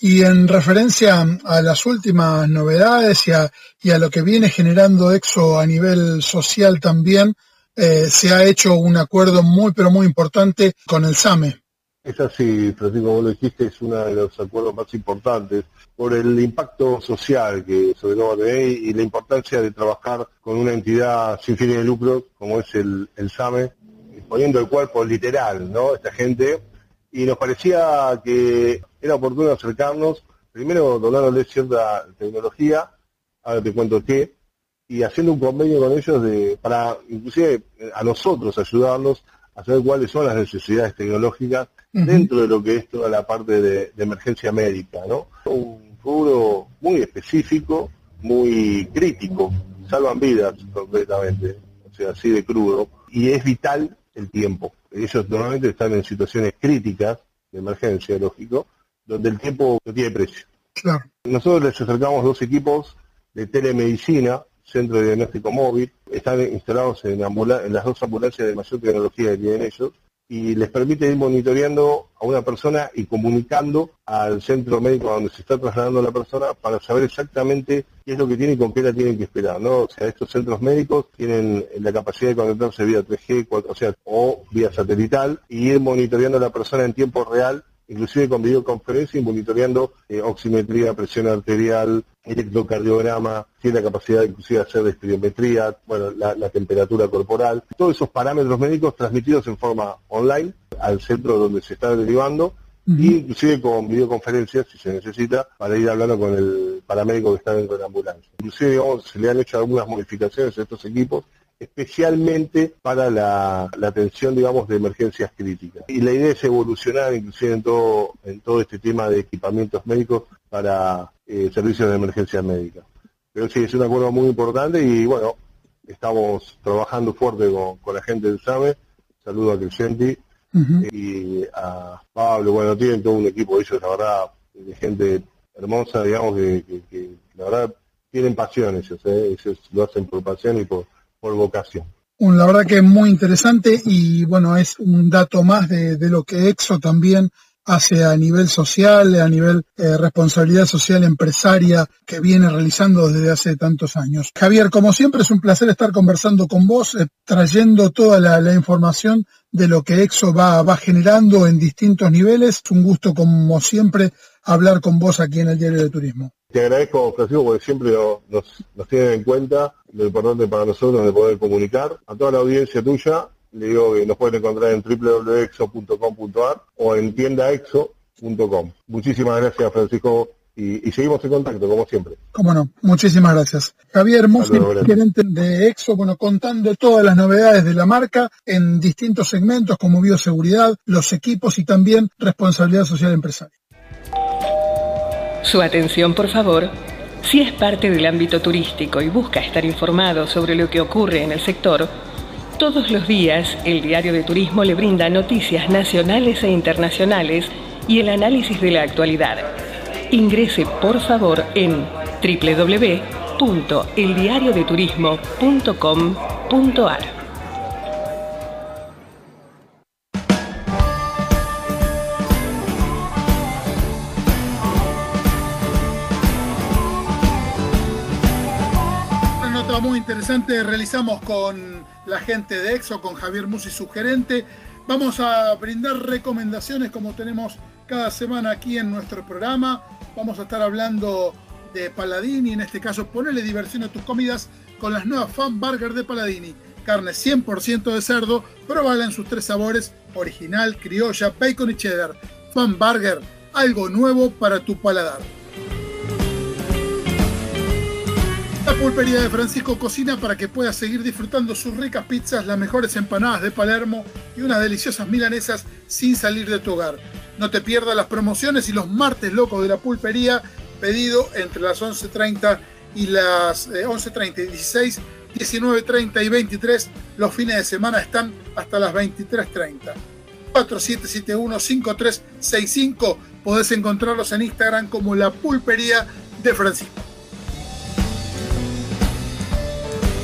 Y en referencia a las últimas novedades y a, y a, lo que viene generando EXO a nivel social también, eh, se ha hecho un acuerdo muy pero muy importante con el SAME. Es así, Francisco, como lo dijiste, es uno de los acuerdos más importantes por el impacto social que sobre todo tener y la importancia de trabajar con una entidad sin fines de lucro como es el, SAME, poniendo el cuerpo literal, ¿no? Esta gente. Y nos parecía que era oportuno acercarnos, primero donándoles cierta tecnología, ahora te cuento qué, y haciendo un convenio con ellos de, para inclusive a nosotros ayudarnos a saber cuáles son las necesidades tecnológicas dentro de lo que es toda la parte de, emergencia médica, ¿no? Un rubro muy específico, muy crítico, salvan vidas completamente, o sea, así de crudo, y es vital el tiempo. Ellos normalmente están en situaciones críticas de emergencia, lógico, donde el tiempo no tiene precio. Nosotros les acercamos dos equipos de telemedicina, centro de diagnóstico móvil, están instalados en, en las dos ambulancias de mayor tecnología que tienen ellos, y les permite ir monitoreando a una persona y comunicando al centro médico donde se está trasladando la persona para saber exactamente qué es lo que tiene y con qué la tienen que esperar, ¿no? O sea, estos centros médicos tienen la capacidad de conectarse vía 3G, 4, o sea, o vía satelital y ir monitoreando a la persona en tiempo real inclusive con videoconferencia y monitoreando eh, oximetría, presión arterial, electrocardiograma, tiene la capacidad inclusive de hacer espirometría, bueno, la, temperatura corporal, todos esos parámetros médicos transmitidos en forma online al centro donde se está derivando, inclusive con videoconferencias, si se necesita, para ir hablando con el paramédico que está dentro de la ambulancia. Inclusive, digamos, se le han hecho algunas modificaciones a estos equipos especialmente para la, atención, digamos, de emergencias críticas. Y la idea es evolucionar inclusive en todo, en todo este tema de equipamientos médicos para eh, servicios de emergencia médica. Pero sí, es un acuerdo muy importante y bueno, estamos trabajando fuerte con, la gente del SAME. Saludo a Crescenti y a Pablo. Bueno, tienen todo un equipo ellos, la verdad, de gente hermosa, digamos, que, la verdad tienen pasión ellos, ¿eh? ellos lo hacen por pasión y por por vocación. La verdad que es muy interesante y bueno, es un dato más de, lo que EXO también hace a nivel social, a nivel eh, responsabilidad social empresaria que viene realizando desde hace tantos años. Javier, como siempre es un placer estar conversando con vos, eh, trayendo toda la, la, información de lo que EXO va, va generando en distintos niveles. Es un gusto, como siempre, hablar con vos aquí en el Diario de Turismo. Te agradezco, Francisco, porque siempre nos, nos tienen en cuenta lo importante para nosotros de poder comunicar. A toda la audiencia tuya, le digo que nos pueden encontrar en www.exo.com.ar o en tiendaexo.com. Muchísimas gracias, Francisco, y, seguimos en contacto, como siempre. Cómo no, muchísimas gracias. Javier Musi, gerente de EXO, bueno, contando todas las novedades de la marca en distintos segmentos como bioseguridad, los equipos y también responsabilidad social empresarial. Su atención, por favor. Si es parte del ámbito turístico y busca estar informado sobre lo que ocurre en el sector, todos los días el Diario de Turismo le brinda noticias nacionales e internacionales y el análisis de la actualidad. Ingrese por favor en www.eldiariodeturismo.com.ar. realizamos con la gente de EXO, con Javier Musi, su gerente. Vamos a brindar recomendaciones como tenemos cada semana aquí en nuestro programa. Vamos a estar hablando de Paladini, en este caso ponerle diversión a tus comidas con las nuevas Fan Burger de Paladini. Carne 100% de cerdo, probala en sus tres sabores, original, criolla, bacon y cheddar. Fan Burger, algo nuevo para tu paladar. La pulpería de Francisco cocina para que puedas seguir disfrutando sus ricas pizzas, las mejores empanadas de Palermo y unas deliciosas milanesas sin salir de tu hogar. No te pierdas las promociones y los martes locos de la pulpería, pedido entre las 11.30 y las 11.30 eh, y 16, 19.30 y 23. Los fines de semana están hasta las 23.30. 4771-5365. Podés encontrarlos en Instagram como la pulpería de Francisco.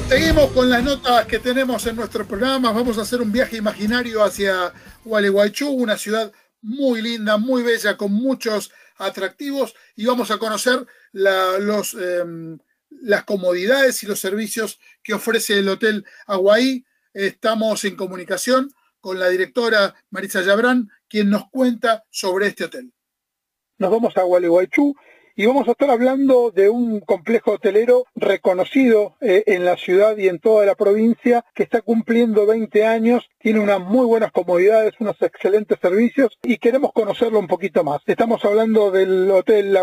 Seguimos con las notas que tenemos en nuestro programa. Vamos a hacer un viaje imaginario hacia Gualeguaychú, una ciudad muy linda, muy bella, con muchos atractivos y vamos a conocer em, las comodidades y los servicios que ofrece el Hotel Aguaí. Estamos en comunicación con la directora Marisa Yabrán, quien nos cuenta sobre este hotel. Nos vamos a Gualeguaychú y vamos a estar hablando de un complejo hotelero reconocido eh, en la ciudad y en toda la provincia que está cumpliendo 20 años, tiene unas muy buenas comodidades, unos excelentes servicios y queremos conocerlo un poquito más. Estamos hablando del Hotel La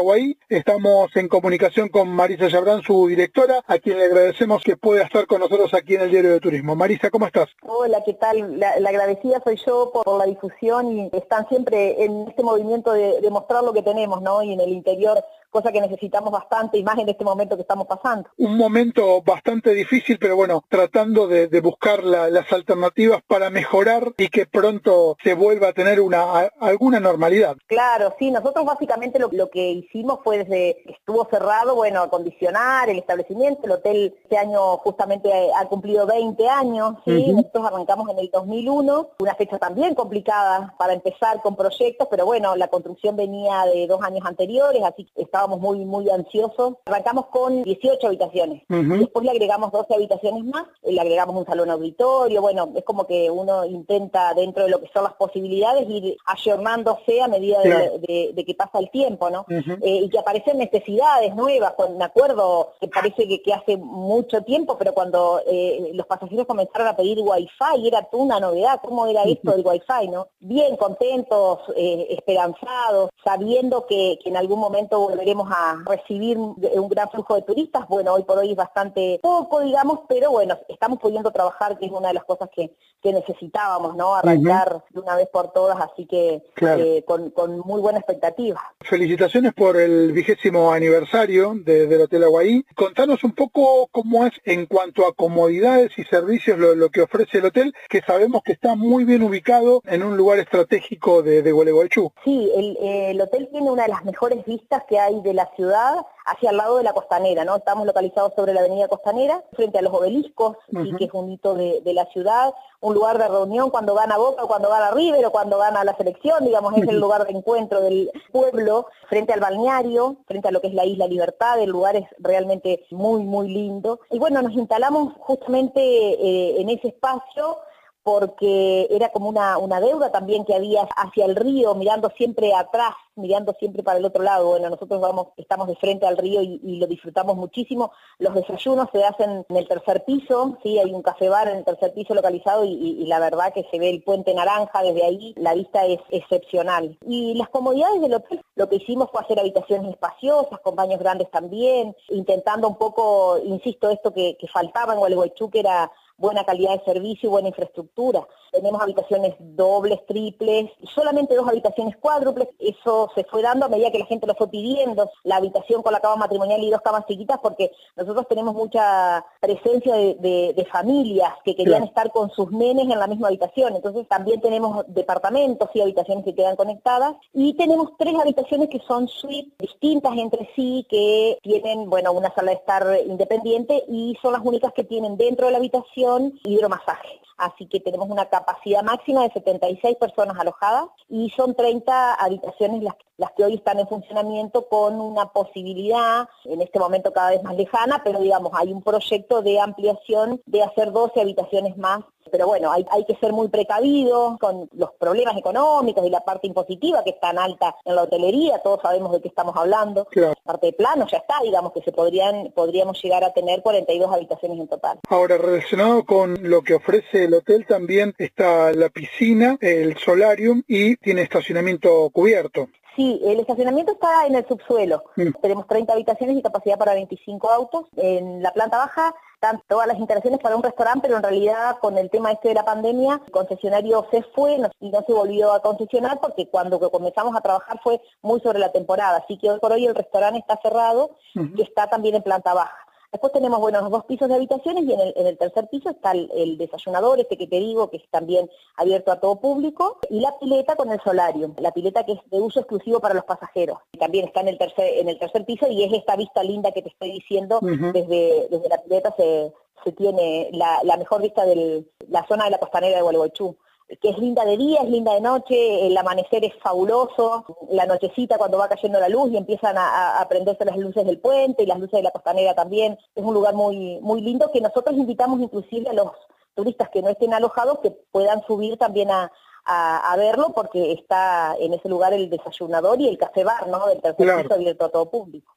estamos en comunicación con Marisa Yabrán, su directora, a quien le agradecemos que pueda estar con nosotros aquí en el Diario de Turismo. Marisa, ¿cómo estás? Hola, ¿qué tal? La, agradecida soy yo por, la difusión y están siempre en este movimiento de, de mostrar lo que tenemos, ¿no? Y en el interior cosa que necesitamos bastante y más en este momento que estamos pasando. Un momento bastante difícil, pero bueno, tratando de, buscar las alternativas para mejorar y que pronto se vuelva a tener una alguna normalidad. Claro, sí, nosotros básicamente lo, que hicimos fue desde que estuvo cerrado, bueno, acondicionar el establecimiento, el hotel este año justamente ha cumplido 20 años, ¿sí? nosotros arrancamos en el 2001, una fecha también complicada para empezar con proyectos, pero bueno, la construcción venía de dos años anteriores, así que estábamos muy, muy ansiosos. Arrancamos con 18 habitaciones, después le agregamos 12 habitaciones más, le agregamos un salón auditorio, bueno, es como que uno intenta dentro de lo que son las posibilidades ir ayornándose a medida de, que pasa el tiempo, ¿no? Eh, y que aparecen necesidades nuevas, me acuerdo que parece que, hace mucho tiempo, pero cuando eh, los pasajeros comenzaron a pedir wifi, era una novedad, ¿cómo era esto del wifi, no? Bien contentos, eh, esperanzados, sabiendo que, en algún momento volveremos a recibir un gran flujo de turistas, bueno, hoy por hoy es bastante poco, digamos, pero bueno, estamos pudiendo trabajar, que es una de las cosas que, necesitábamos, ¿no? Arrancar de una vez por todas, así que eh, con, muy buena expectativa. Felicitaciones por el vigésimo aniversario del Hotel Aguaí. Contanos un poco cómo es en cuanto a comodidades y servicios lo, que ofrece el hotel, que sabemos que está muy bien ubicado en un lugar estratégico de, de Gualeguaychú. Sí, el, el hotel tiene una de las mejores vistas que hay de la ciudad hacia el lado de la costanera, ¿no? Estamos localizados sobre la avenida Costanera, frente a los obeliscos, y que es un hito de, la ciudad, un lugar de reunión cuando gana Boca, o cuando gana River, o cuando gana la selección, digamos, es el lugar de encuentro del pueblo, frente al balneario, frente a lo que es la Isla Libertad, el lugar es realmente muy, muy lindo. Y bueno, nos instalamos justamente eh, en ese espacio, porque era como una, una deuda también que había hacia el río, mirando siempre atrás mirando siempre para el otro lado. Bueno, nosotros vamos, estamos de frente al río y, lo disfrutamos muchísimo. Los desayunos se hacen en el tercer piso, sí, hay un café bar en el tercer piso localizado y, la verdad que se ve el puente naranja desde ahí, la vista es excepcional. Y las comodidades del hotel, lo que hicimos fue hacer habitaciones espaciosas, con baños grandes también, intentando un poco, insisto, esto que, que faltaba en Gualeguaychú, que era buena calidad de servicio y buena infraestructura. Tenemos habitaciones dobles, triples, solamente dos habitaciones cuádruples. Eso se fue dando a medida que la gente lo fue pidiendo. La habitación con la cama matrimonial y dos camas chiquitas porque nosotros tenemos mucha presencia de, familias que querían estar con sus nenes en la misma habitación. Entonces también tenemos departamentos y habitaciones que quedan conectadas. Y tenemos tres habitaciones que son suites distintas entre sí, que tienen, bueno, una sala de estar independiente y son las únicas que tienen dentro de la habitación hidromasaje. Así que tenemos una capacidad máxima de 76 personas alojadas y son 30 habitaciones las, las que hoy están en funcionamiento con una posibilidad, en este momento cada vez más lejana, pero digamos, hay un proyecto de ampliación de hacer 12 habitaciones más pero bueno, hay, que ser muy precavidos con los problemas económicos y la parte impositiva que es tan alta en la hotelería, todos sabemos de qué estamos hablando. La parte de plano ya está, digamos que se podrían podríamos llegar a tener 42 habitaciones en total. Ahora, relacionado con lo que ofrece el hotel también está la piscina, el solarium y tiene estacionamiento cubierto. Sí, el estacionamiento está en el subsuelo. Mm. Tenemos 30 habitaciones y capacidad para 25 autos. En la planta baja están todas las instalaciones para un restaurante, pero en realidad con el tema este de la pandemia, el concesionario se fue y no se volvió a concesionar porque cuando comenzamos a trabajar fue muy sobre la temporada. Así que hoy por hoy el restaurante está cerrado y está también en planta baja. Después tenemos, bueno, los dos pisos de habitaciones y en el, tercer piso está el, desayunador, este que te digo, que es también abierto a todo público, y la pileta con el solario, la pileta que es de uso exclusivo para los pasajeros. También está en el tercer, en el tercer piso y es esta vista linda que te estoy diciendo, desde, desde la pileta se, se tiene la, la mejor vista de la zona de la costanera de Gualeguaychú que es linda de día, es linda de noche, el amanecer es fabuloso, la nochecita cuando va cayendo la luz y empiezan a, a, prenderse las luces del puente y las luces de la costanera también, es un lugar muy, muy lindo que nosotros invitamos inclusive a los turistas que no estén alojados que puedan subir también a, a, verlo porque está en ese lugar el desayunador y el café bar, ¿no? Del tercer piso abierto a todo público.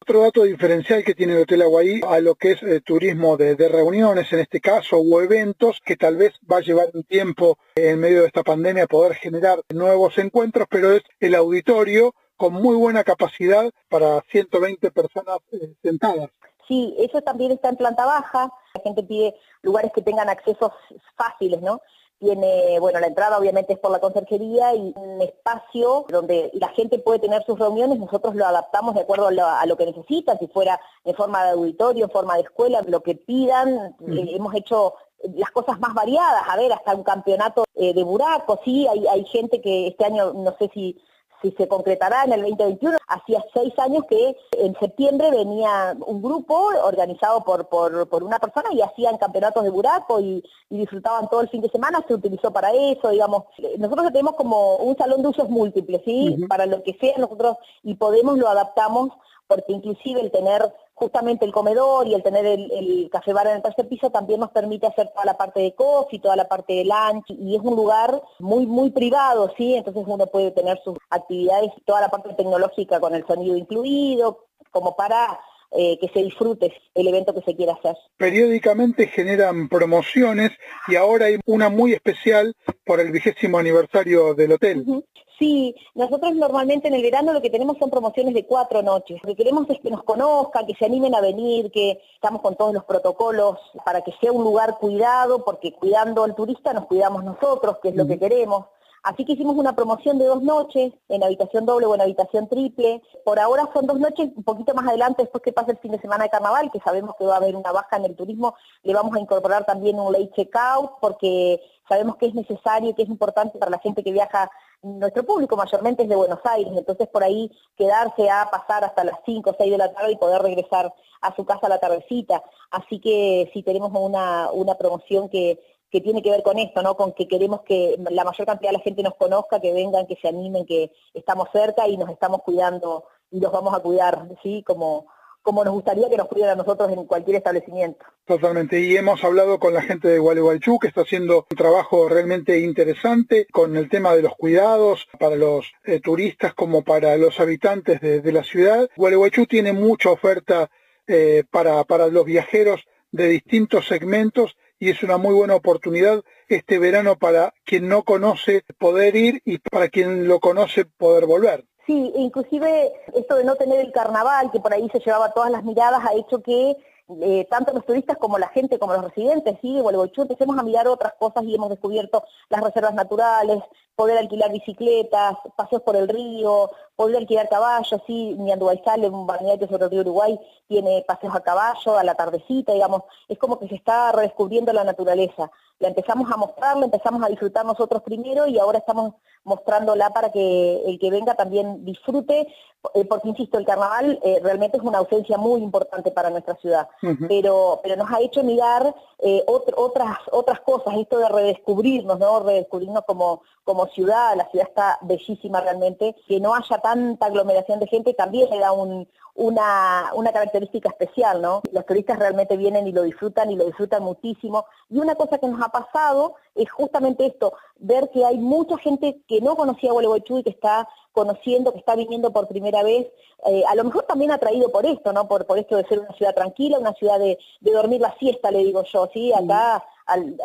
Otro dato diferencial que tiene el Hotel Aguaí a lo que es eh, turismo de, reuniones en este caso o eventos que tal vez va a llevar un tiempo en medio de esta pandemia poder generar nuevos encuentros, pero es el auditorio con muy buena capacidad para 120 personas eh, sentadas. Sí, eso también está en planta baja. La gente pide lugares que tengan accesos fáciles, ¿no? Tiene, bueno, la entrada obviamente es por la conserjería y un espacio donde la gente puede tener sus reuniones, nosotros lo adaptamos de acuerdo a lo, que necesitan, si fuera en forma de auditorio, en forma de escuela, lo que pidan, eh, hemos hecho las cosas más variadas, a ver, hasta un campeonato eh, de buraco, sí, hay, hay gente que este año, no sé si si se concretará en el 2021. Hacía seis años que en septiembre venía un grupo organizado por, por, una persona y hacían campeonatos de buraco y, disfrutaban todo el fin de semana, se utilizó para eso, digamos. Nosotros tenemos como un salón de usos múltiples, ¿sí? Para lo que sea nosotros y podemos lo adaptamos porque inclusive el tener justamente el comedor y el tener el, café bar en el tercer piso también nos permite hacer toda la parte de coffee, toda la parte de lunch y es un lugar muy muy privado, ¿sí? Entonces uno puede tener sus actividades, toda la parte tecnológica con el sonido incluido, como para eh, que se disfrute el evento que se quiera hacer. Periódicamente generan promociones y ahora hay una muy especial por el vigésimo aniversario del hotel. Sí, nosotros normalmente en el verano lo que tenemos son promociones de cuatro noches. Lo que queremos es que nos conozcan, que se animen a venir, que estamos con todos los protocolos para que sea un lugar cuidado, porque cuidando al turista nos cuidamos nosotros, que es lo que queremos. Así que hicimos una promoción de dos noches, en habitación doble o en habitación triple. Por ahora son dos noches, un poquito más adelante, después que pase el fin de semana de carnaval, que sabemos que va a haber una baja en el turismo, le vamos a incorporar también un late checkout, porque sabemos que es necesario y que es importante para la gente que viaja. Nuestro público mayormente es de Buenos Aires, entonces por ahí quedarse a pasar hasta las 5 o 6 de la tarde y poder regresar a su casa a la tardecita. Así que sí tenemos una, una promoción que que tiene que ver con esto, ¿no? Con que queremos que la mayor cantidad de la gente nos conozca, que vengan, que se animen, que estamos cerca y nos estamos cuidando y los vamos a cuidar, ¿sí? Como, como nos gustaría que nos cuiden a nosotros en cualquier establecimiento. Totalmente, y hemos hablado con la gente de Gualeguaychú que está haciendo un trabajo realmente interesante con el tema de los cuidados para los eh, turistas como para los habitantes de, la ciudad. Gualeguaychú tiene mucha oferta eh, para, para los viajeros de distintos segmentos y es una muy buena oportunidad este verano para quien no conoce poder ir y para quien lo conoce poder volver. Sí, inclusive esto de no tener el carnaval, que por ahí se llevaba todas las miradas, ha hecho que eh, tanto los turistas como la gente, como los residentes, ¿sí? De empecemos a mirar otras cosas y hemos descubierto las reservas naturales, poder alquilar bicicletas, paseos por el río, poder alquilar caballos, sí, Ñanduaizal, un balneario sobre el río Uruguay, tiene paseos a caballo, a la tardecita, digamos, es como que se está redescubriendo la naturaleza. La empezamos a mostrar, la empezamos a disfrutar nosotros primero y ahora estamos mostrándola para que el que venga también disfrute, eh, porque insisto, el carnaval eh, realmente es una ausencia muy importante para nuestra ciudad, pero, pero nos ha hecho mirar eh, otras, otras cosas, esto de redescubrirnos, ¿no? redescubrirnos como, como ciudad, la ciudad está bellísima realmente, que no haya tanta aglomeración de gente también le da un, una, una característica especial, ¿no? Los turistas realmente vienen y lo disfrutan y lo disfrutan muchísimo. Y una cosa que nos ha pasado es justamente esto, ver que hay mucha gente que no conocía Gualeguaychú y que está conociendo, que está viniendo por primera vez, eh, a lo mejor también atraído por esto, ¿no? Por, por esto de ser una ciudad tranquila, una ciudad de, de dormir la siesta, le digo yo, ¿sí? Acá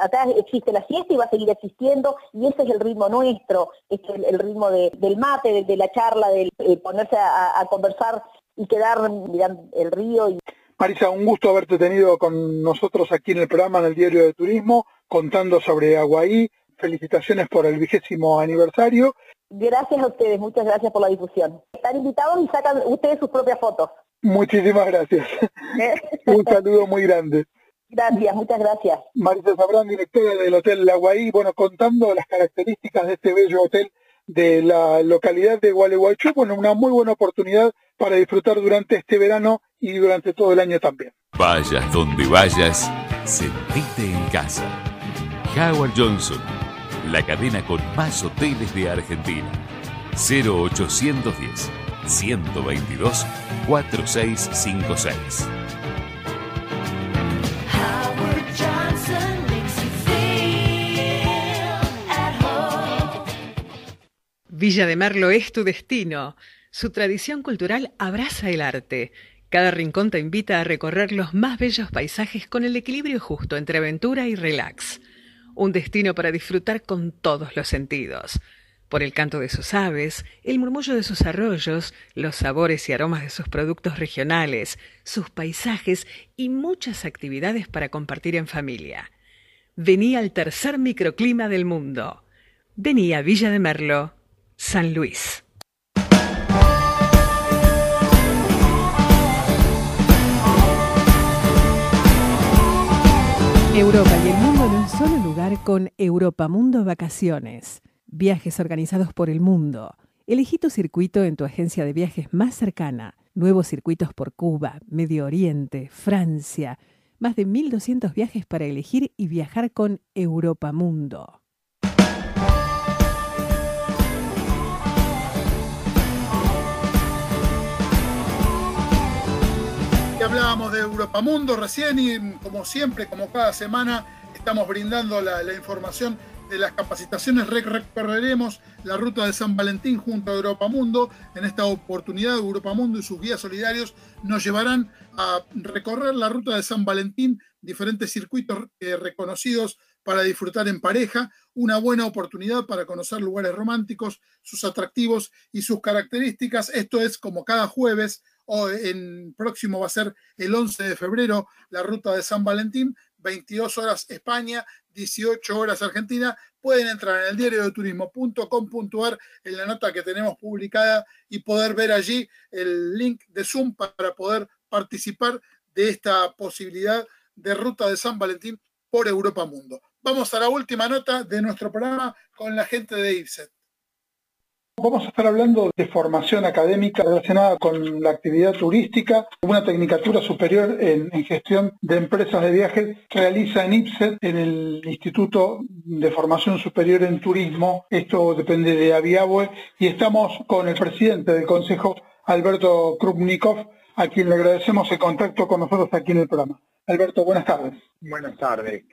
acá existe la siesta y va a seguir existiendo y ese es el ritmo nuestro, es el, ritmo del mate, de, la charla, de, ponerse a, conversar y quedar mirando el río. Y... Marisa, un gusto haberte tenido con nosotros aquí en el programa en el Diario de Turismo, contando sobre Aguaí. Felicitaciones por el vigésimo aniversario. Gracias a ustedes, muchas gracias por la difusión. Están invitados y sacan ustedes sus propias fotos. Muchísimas gracias. <laughs> un saludo muy grande. Gracias, muchas gracias. Marisa Sabrán, directora del Hotel La Guaí, bueno, contando las características de este bello hotel de la localidad de Gualeguaychú, bueno, una muy buena oportunidad para disfrutar durante este verano y durante todo el año también. Vayas donde vayas, sentite en casa. Howard Johnson, la cadena con más hoteles de Argentina. 0810 122 4656. Villa de Merlo es tu destino. Su tradición cultural abraza el arte. Cada rincón te invita a recorrer los más bellos paisajes con el equilibrio justo entre aventura y relax. Un destino para disfrutar con todos los sentidos. Por el canto de sus aves, el murmullo de sus arroyos, los sabores y aromas de sus productos regionales, sus paisajes y muchas actividades para compartir en familia. Vení al tercer microclima del mundo. Vení a Villa de Merlo, San Luis. Europa y el mundo en un solo lugar con Europa Mundo Vacaciones. Viajes organizados por el mundo. Elegí tu circuito en tu agencia de viajes más cercana. Nuevos circuitos por Cuba, Medio Oriente, Francia. Más de 1.200 viajes para elegir y viajar con Europa Mundo. hablábamos de Europa Mundo recién y como siempre, como cada semana, estamos brindando la, información de las capacitaciones. Recorreremos la ruta de San Valentín junto a Europa Mundo. En esta oportunidad, Europa Mundo y sus guías solidarios nos llevarán a recorrer la ruta de San Valentín, diferentes circuitos eh, reconocidos para disfrutar en pareja, una buena oportunidad para conocer lugares románticos, sus atractivos y sus características. Esto es como cada jueves o en próximo va a ser el 11 de febrero la ruta de San Valentín, 22 horas España, 18 horas Argentina. Pueden entrar en el diario de turismo.com.ar en la nota que tenemos publicada y poder ver allí el link de Zoom para poder participar de esta posibilidad de ruta de San Valentín por Europa Mundo. Vamos a la última nota de nuestro programa con la gente de IPSET. Vamos a estar hablando de formación académica relacionada con la actividad turística. Una tecnicatura superior en, gestión de empresas de viajes realiza en IPSET, en el Instituto de Formación Superior en Turismo. Esto depende de Aviabue. Y estamos con el presidente del Consejo, Alberto Krupnikov, a quien le agradecemos el contacto con nosotros aquí en el programa. Alberto, buenas tardes. Buenas tardes,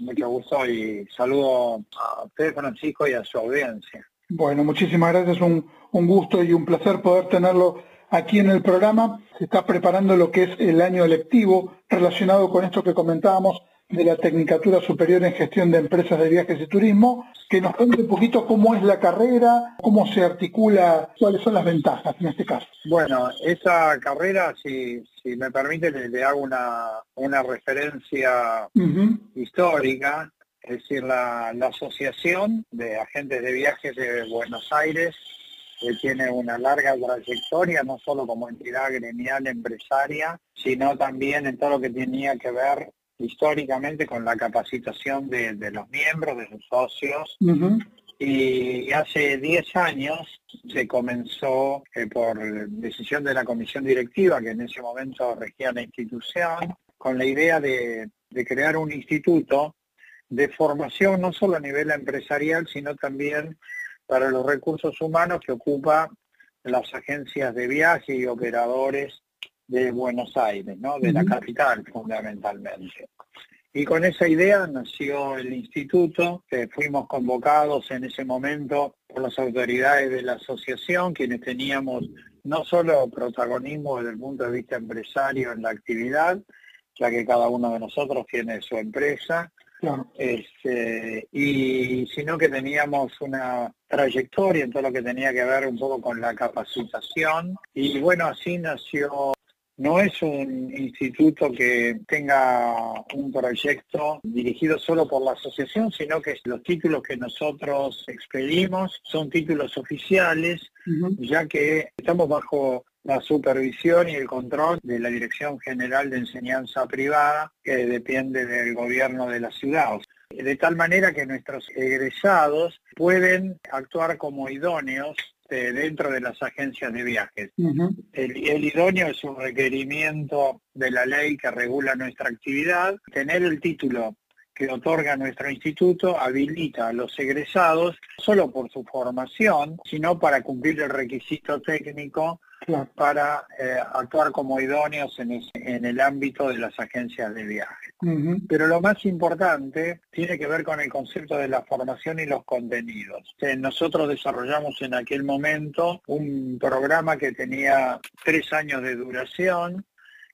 mucho gusto y saludo a usted, Francisco, y a su audiencia. Bueno, muchísimas gracias, un, un gusto y un placer poder tenerlo aquí en el programa. Se está preparando lo que es el año electivo relacionado con esto que comentábamos de la Tecnicatura Superior en Gestión de Empresas de Viajes y Turismo, que nos cuente un poquito cómo es la carrera, cómo se articula, cuáles son las ventajas en este caso. Bueno, esa carrera, si, si me permite, le, hago una, una referencia histórica es decir, la, Asociación de Agentes de Viajes de Buenos Aires que tiene una larga trayectoria, no solo como entidad gremial empresaria, sino también en todo lo que tenía que ver históricamente con la capacitación de, los miembros, de sus socios. Y hace 10 años se comenzó eh, por decisión de la comisión directiva, que en ese momento regía la institución, con la idea de crear un instituto de formación no solo a nivel empresarial, sino también para los recursos humanos que ocupa las agencias de viaje y operadores de Buenos Aires, ¿no? de la capital fundamentalmente. Y con esa idea nació el instituto, que fuimos convocados en ese momento por las autoridades de la asociación, quienes teníamos no solo protagonismo desde el punto de vista empresario en la actividad, ya que cada uno de nosotros tiene su empresa, este, y sino que teníamos una trayectoria en todo lo que tenía que ver un poco con la capacitación. Y bueno, así nació. No es un instituto que tenga un proyecto dirigido solo por la asociación, sino que los títulos que nosotros expedimos son títulos oficiales, ya que estamos bajo la supervisión y el control de la Dirección General de Enseñanza Privada, que depende del gobierno de la ciudad. De tal manera que nuestros egresados pueden actuar como idóneos eh, dentro de las agencias de viajes. el, idóneo es un requerimiento de la ley que regula nuestra actividad. Tener el título que otorga nuestro instituto habilita a los egresados solo por su formación, sino para cumplir el requisito técnico para eh, actuar como idóneos en, el ámbito de las agencias de viaje. Pero lo más importante tiene que ver con el concepto de la formación y los contenidos. Eh, nosotros desarrollamos en aquel momento un programa que tenía tres años de duración,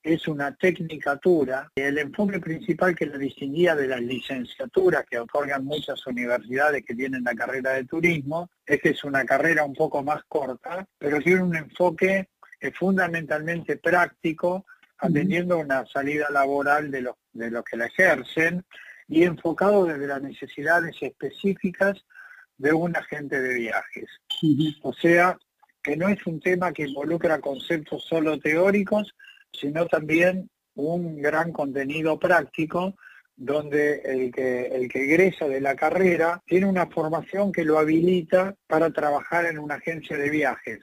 es una tecnicatura. El enfoque principal que la distinguía de las licenciaturas que otorgan muchas universidades que tienen la carrera de turismo es que es una carrera un poco más corta, pero tiene un enfoque eh, fundamentalmente práctico, atendiendo una salida laboral de los, de los que la ejercen y enfocado desde las necesidades específicas de un agente de viajes. O sea, que no es un tema que involucra conceptos solo teóricos, sino también un gran contenido práctico donde el que, el que egresa de la carrera tiene una formación que lo habilita para trabajar en una agencia de viajes.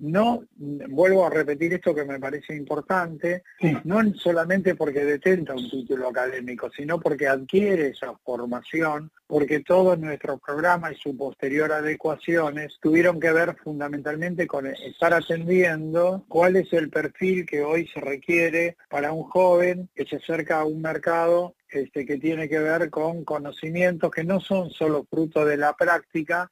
No, vuelvo a repetir esto que me parece importante, no solamente porque detenta un título académico, sino porque adquiere esa formación, porque todo nuestro programa y su posterior adecuaciones tuvieron que ver fundamentalmente con estar atendiendo cuál es el perfil que hoy se requiere para un joven que se acerca a un mercado este, que tiene que ver con conocimientos que no son solo fruto de la práctica,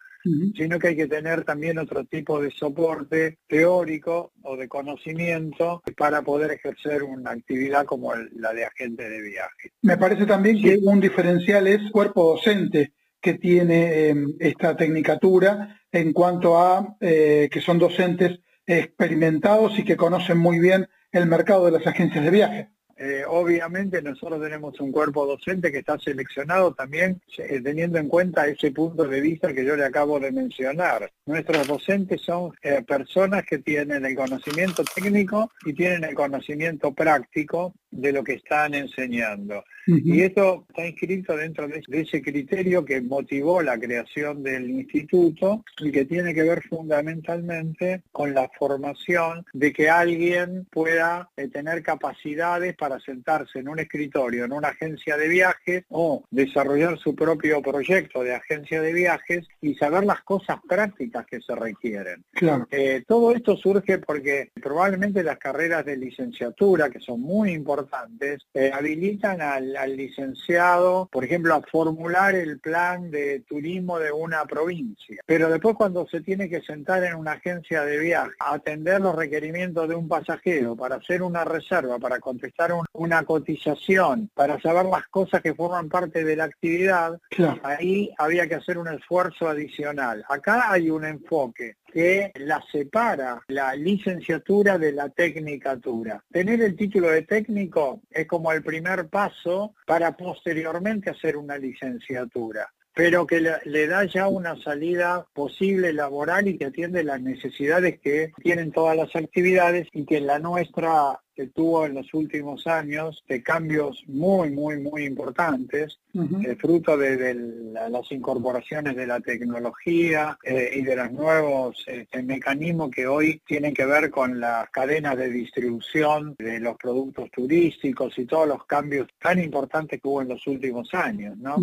sino que hay que tener también otro tipo de soporte teórico o de conocimiento para poder ejercer una actividad como la de agente de viaje. Me parece también que un diferencial es cuerpo docente que tiene em, esta tecnicatura en cuanto a eh, que son docentes experimentados y que conocen muy bien el mercado de las agencias de viaje. Eh, obviamente nosotros tenemos un cuerpo docente que está seleccionado también eh, teniendo en cuenta ese punto de vista que yo le acabo de mencionar. Nuestros docentes son eh, personas que tienen el conocimiento técnico y tienen el conocimiento práctico de lo que están enseñando. Y esto está inscrito dentro de, ese criterio que motivó la creación del instituto y que tiene que ver fundamentalmente con la formación de que alguien pueda eh, tener capacidades para sentarse en un escritorio, en una agencia de viajes o desarrollar su propio proyecto de agencia de viajes y saber las cosas prácticas que se requieren. Eh, todo esto surge porque probablemente las carreras de licenciatura, que son muy importantes, eh, habilitan al al licenciado, por ejemplo, a formular el plan de turismo de una provincia. Pero después cuando se tiene que sentar en una agencia de viaje, a atender los requerimientos de un pasajero, para hacer una reserva, para contestar una cotización, para saber las cosas que forman parte de la actividad, ahí había que hacer un esfuerzo adicional. Acá hay un enfoque que la separa la licenciatura de la tecnicatura. Tener el título de técnico es como el primer paso para posteriormente hacer una licenciatura pero que le, da ya una salida posible laboral y que atiende las necesidades que tienen todas las actividades y que la nuestra que tuvo en los últimos años de cambios muy, muy, muy importantes, eh, fruto de, las incorporaciones de la tecnología eh, y de los nuevos este, mecanismos que hoy tienen que ver con las cadenas de distribución de los productos turísticos y todos los cambios tan importantes que hubo en los últimos años. ¿no?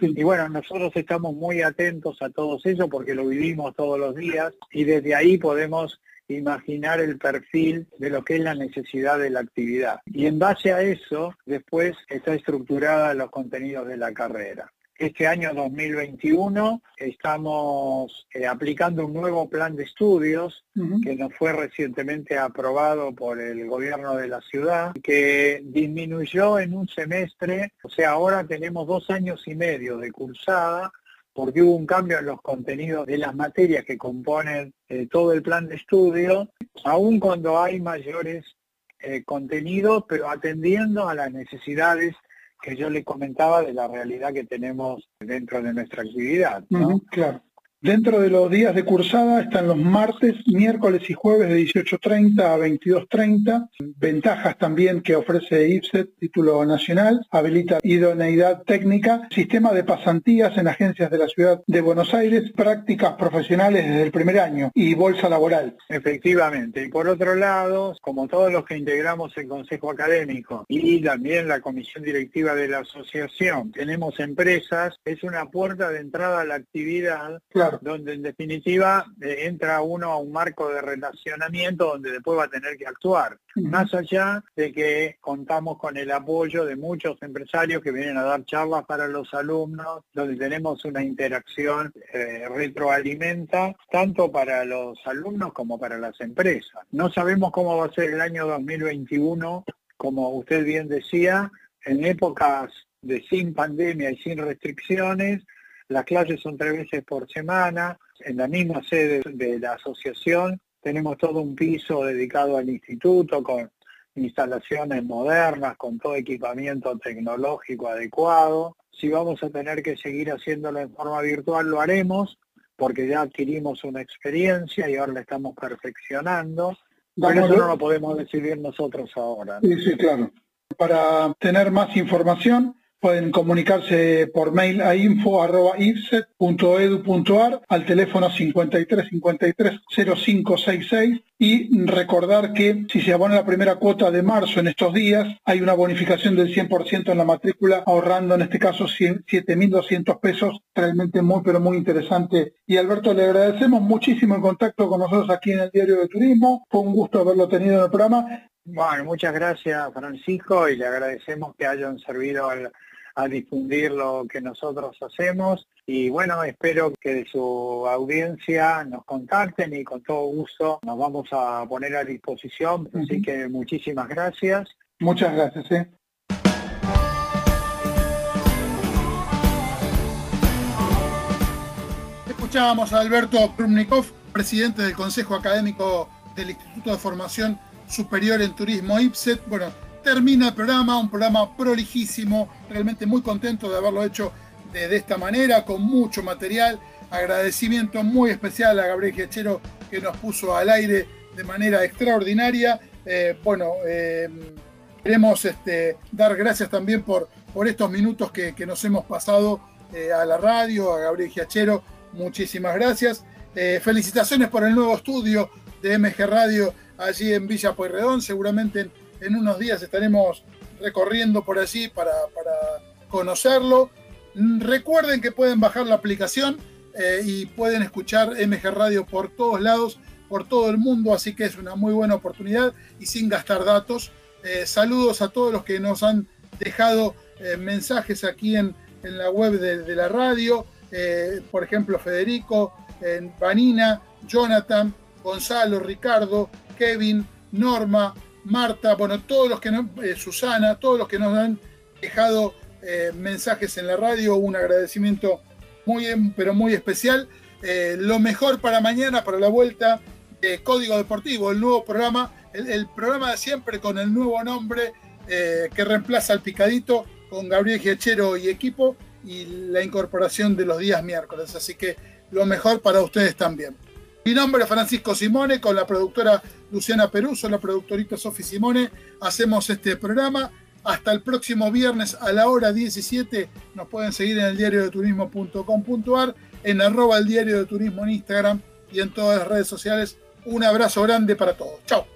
Y bueno, nosotros estamos muy atentos a todos ellos porque lo vivimos todos los días y desde ahí podemos imaginar el perfil de lo que es la necesidad de la actividad. Y en base a eso, después está estructurada los contenidos de la carrera. Este año 2021 estamos eh, aplicando un nuevo plan de estudios que nos fue recientemente aprobado por el gobierno de la ciudad, que disminuyó en un semestre, o sea, ahora tenemos dos años y medio de cursada porque hubo un cambio en los contenidos de las materias que componen eh, todo el plan de estudio, aun cuando hay mayores eh, contenidos, pero atendiendo a las necesidades que yo le comentaba de la realidad que tenemos dentro de nuestra actividad. claro. Dentro de los días de cursada están los martes, miércoles y jueves de 18.30 a 22.30. Ventajas también que ofrece IPSET, título nacional, habilita idoneidad técnica, sistema de pasantías en agencias de la ciudad de Buenos Aires, prácticas profesionales desde el primer año y bolsa laboral. Efectivamente. Y por otro lado, como todos los que integramos el Consejo Académico y también la Comisión Directiva de la Asociación, tenemos empresas, es una puerta de entrada a la actividad. Claro donde en definitiva eh, entra uno a un marco de relacionamiento donde después va a tener que actuar. Más allá de que contamos con el apoyo de muchos empresarios que vienen a dar charlas para los alumnos, donde tenemos una interacción eh, retroalimenta tanto para los alumnos como para las empresas. No sabemos cómo va a ser el año 2021, como usted bien decía, en épocas de sin pandemia y sin restricciones, las clases son tres veces por semana, en la misma sede de la asociación. Tenemos todo un piso dedicado al instituto con instalaciones modernas, con todo equipamiento tecnológico adecuado. Si vamos a tener que seguir haciéndolo en forma virtual, lo haremos, porque ya adquirimos una experiencia y ahora la estamos perfeccionando. Pero eso no lo podemos decidir nosotros ahora. Sí, sí, claro. Para tener más información, pueden comunicarse por mail a info.ifset.edu.ar al teléfono 53 53 0566 y recordar que si se abona la primera cuota de marzo en estos días, hay una bonificación del 100% en la matrícula, ahorrando en este caso 7.200 pesos, realmente muy pero muy interesante. Y Alberto, le agradecemos muchísimo el contacto con nosotros aquí en el Diario de Turismo, fue un gusto haberlo tenido en el programa. Bueno, muchas gracias Francisco y le agradecemos que hayan servido al a difundir lo que nosotros hacemos y bueno, espero que de su audiencia nos contacten y con todo gusto nos vamos a poner a disposición, así que muchísimas gracias. Muchas gracias. ¿eh? Escuchábamos a Alberto Krumnikov, presidente del Consejo Académico del Instituto de Formación Superior en Turismo IPSET. Bueno, termina el programa, un programa prolijísimo, realmente muy contento de haberlo hecho de, esta manera, con mucho material. Agradecimiento muy especial a Gabriel Giachero que nos puso al aire de manera extraordinaria. Eh, bueno, eh, queremos este, dar gracias también por, estos minutos que, nos hemos pasado eh, a la radio, a Gabriel Giachero. Muchísimas gracias. felicitaciones por el nuevo estudio de MG Radio allí en Villa Pueyrredón. Seguramente en unos días estaremos recorriendo por allí para, conocerlo. Recuerden que pueden bajar la aplicación eh, y pueden escuchar MG Radio por todos lados, por todo el mundo, así que es una muy buena oportunidad y sin gastar datos. Eh, saludos a todos los que nos han dejado eh, mensajes aquí en, la web de, la radio, por ejemplo Federico, Vanina, Jonathan, Gonzalo, Ricardo, Kevin, Norma, Marta, bueno, todos los que nos, eh, Susana, todos los que nos han dejado eh, mensajes en la radio, un agradecimiento muy, pero muy especial. Eh, lo mejor para mañana, para la vuelta de Código Deportivo, el nuevo programa, el, programa de siempre con el nuevo nombre que reemplaza al Picadito con Gabriel Giachero y equipo y la incorporación de los días miércoles. Así que lo mejor para ustedes también. Mi nombre es Francisco Simone, con la productora Luciana Peruso, la productorita Sofi Simone, hacemos este programa. Hasta el próximo viernes a la hora 17 nos pueden seguir en el diario en arroba el diario de turismo en Instagram y en todas las redes sociales. Un abrazo grande para todos. Chao.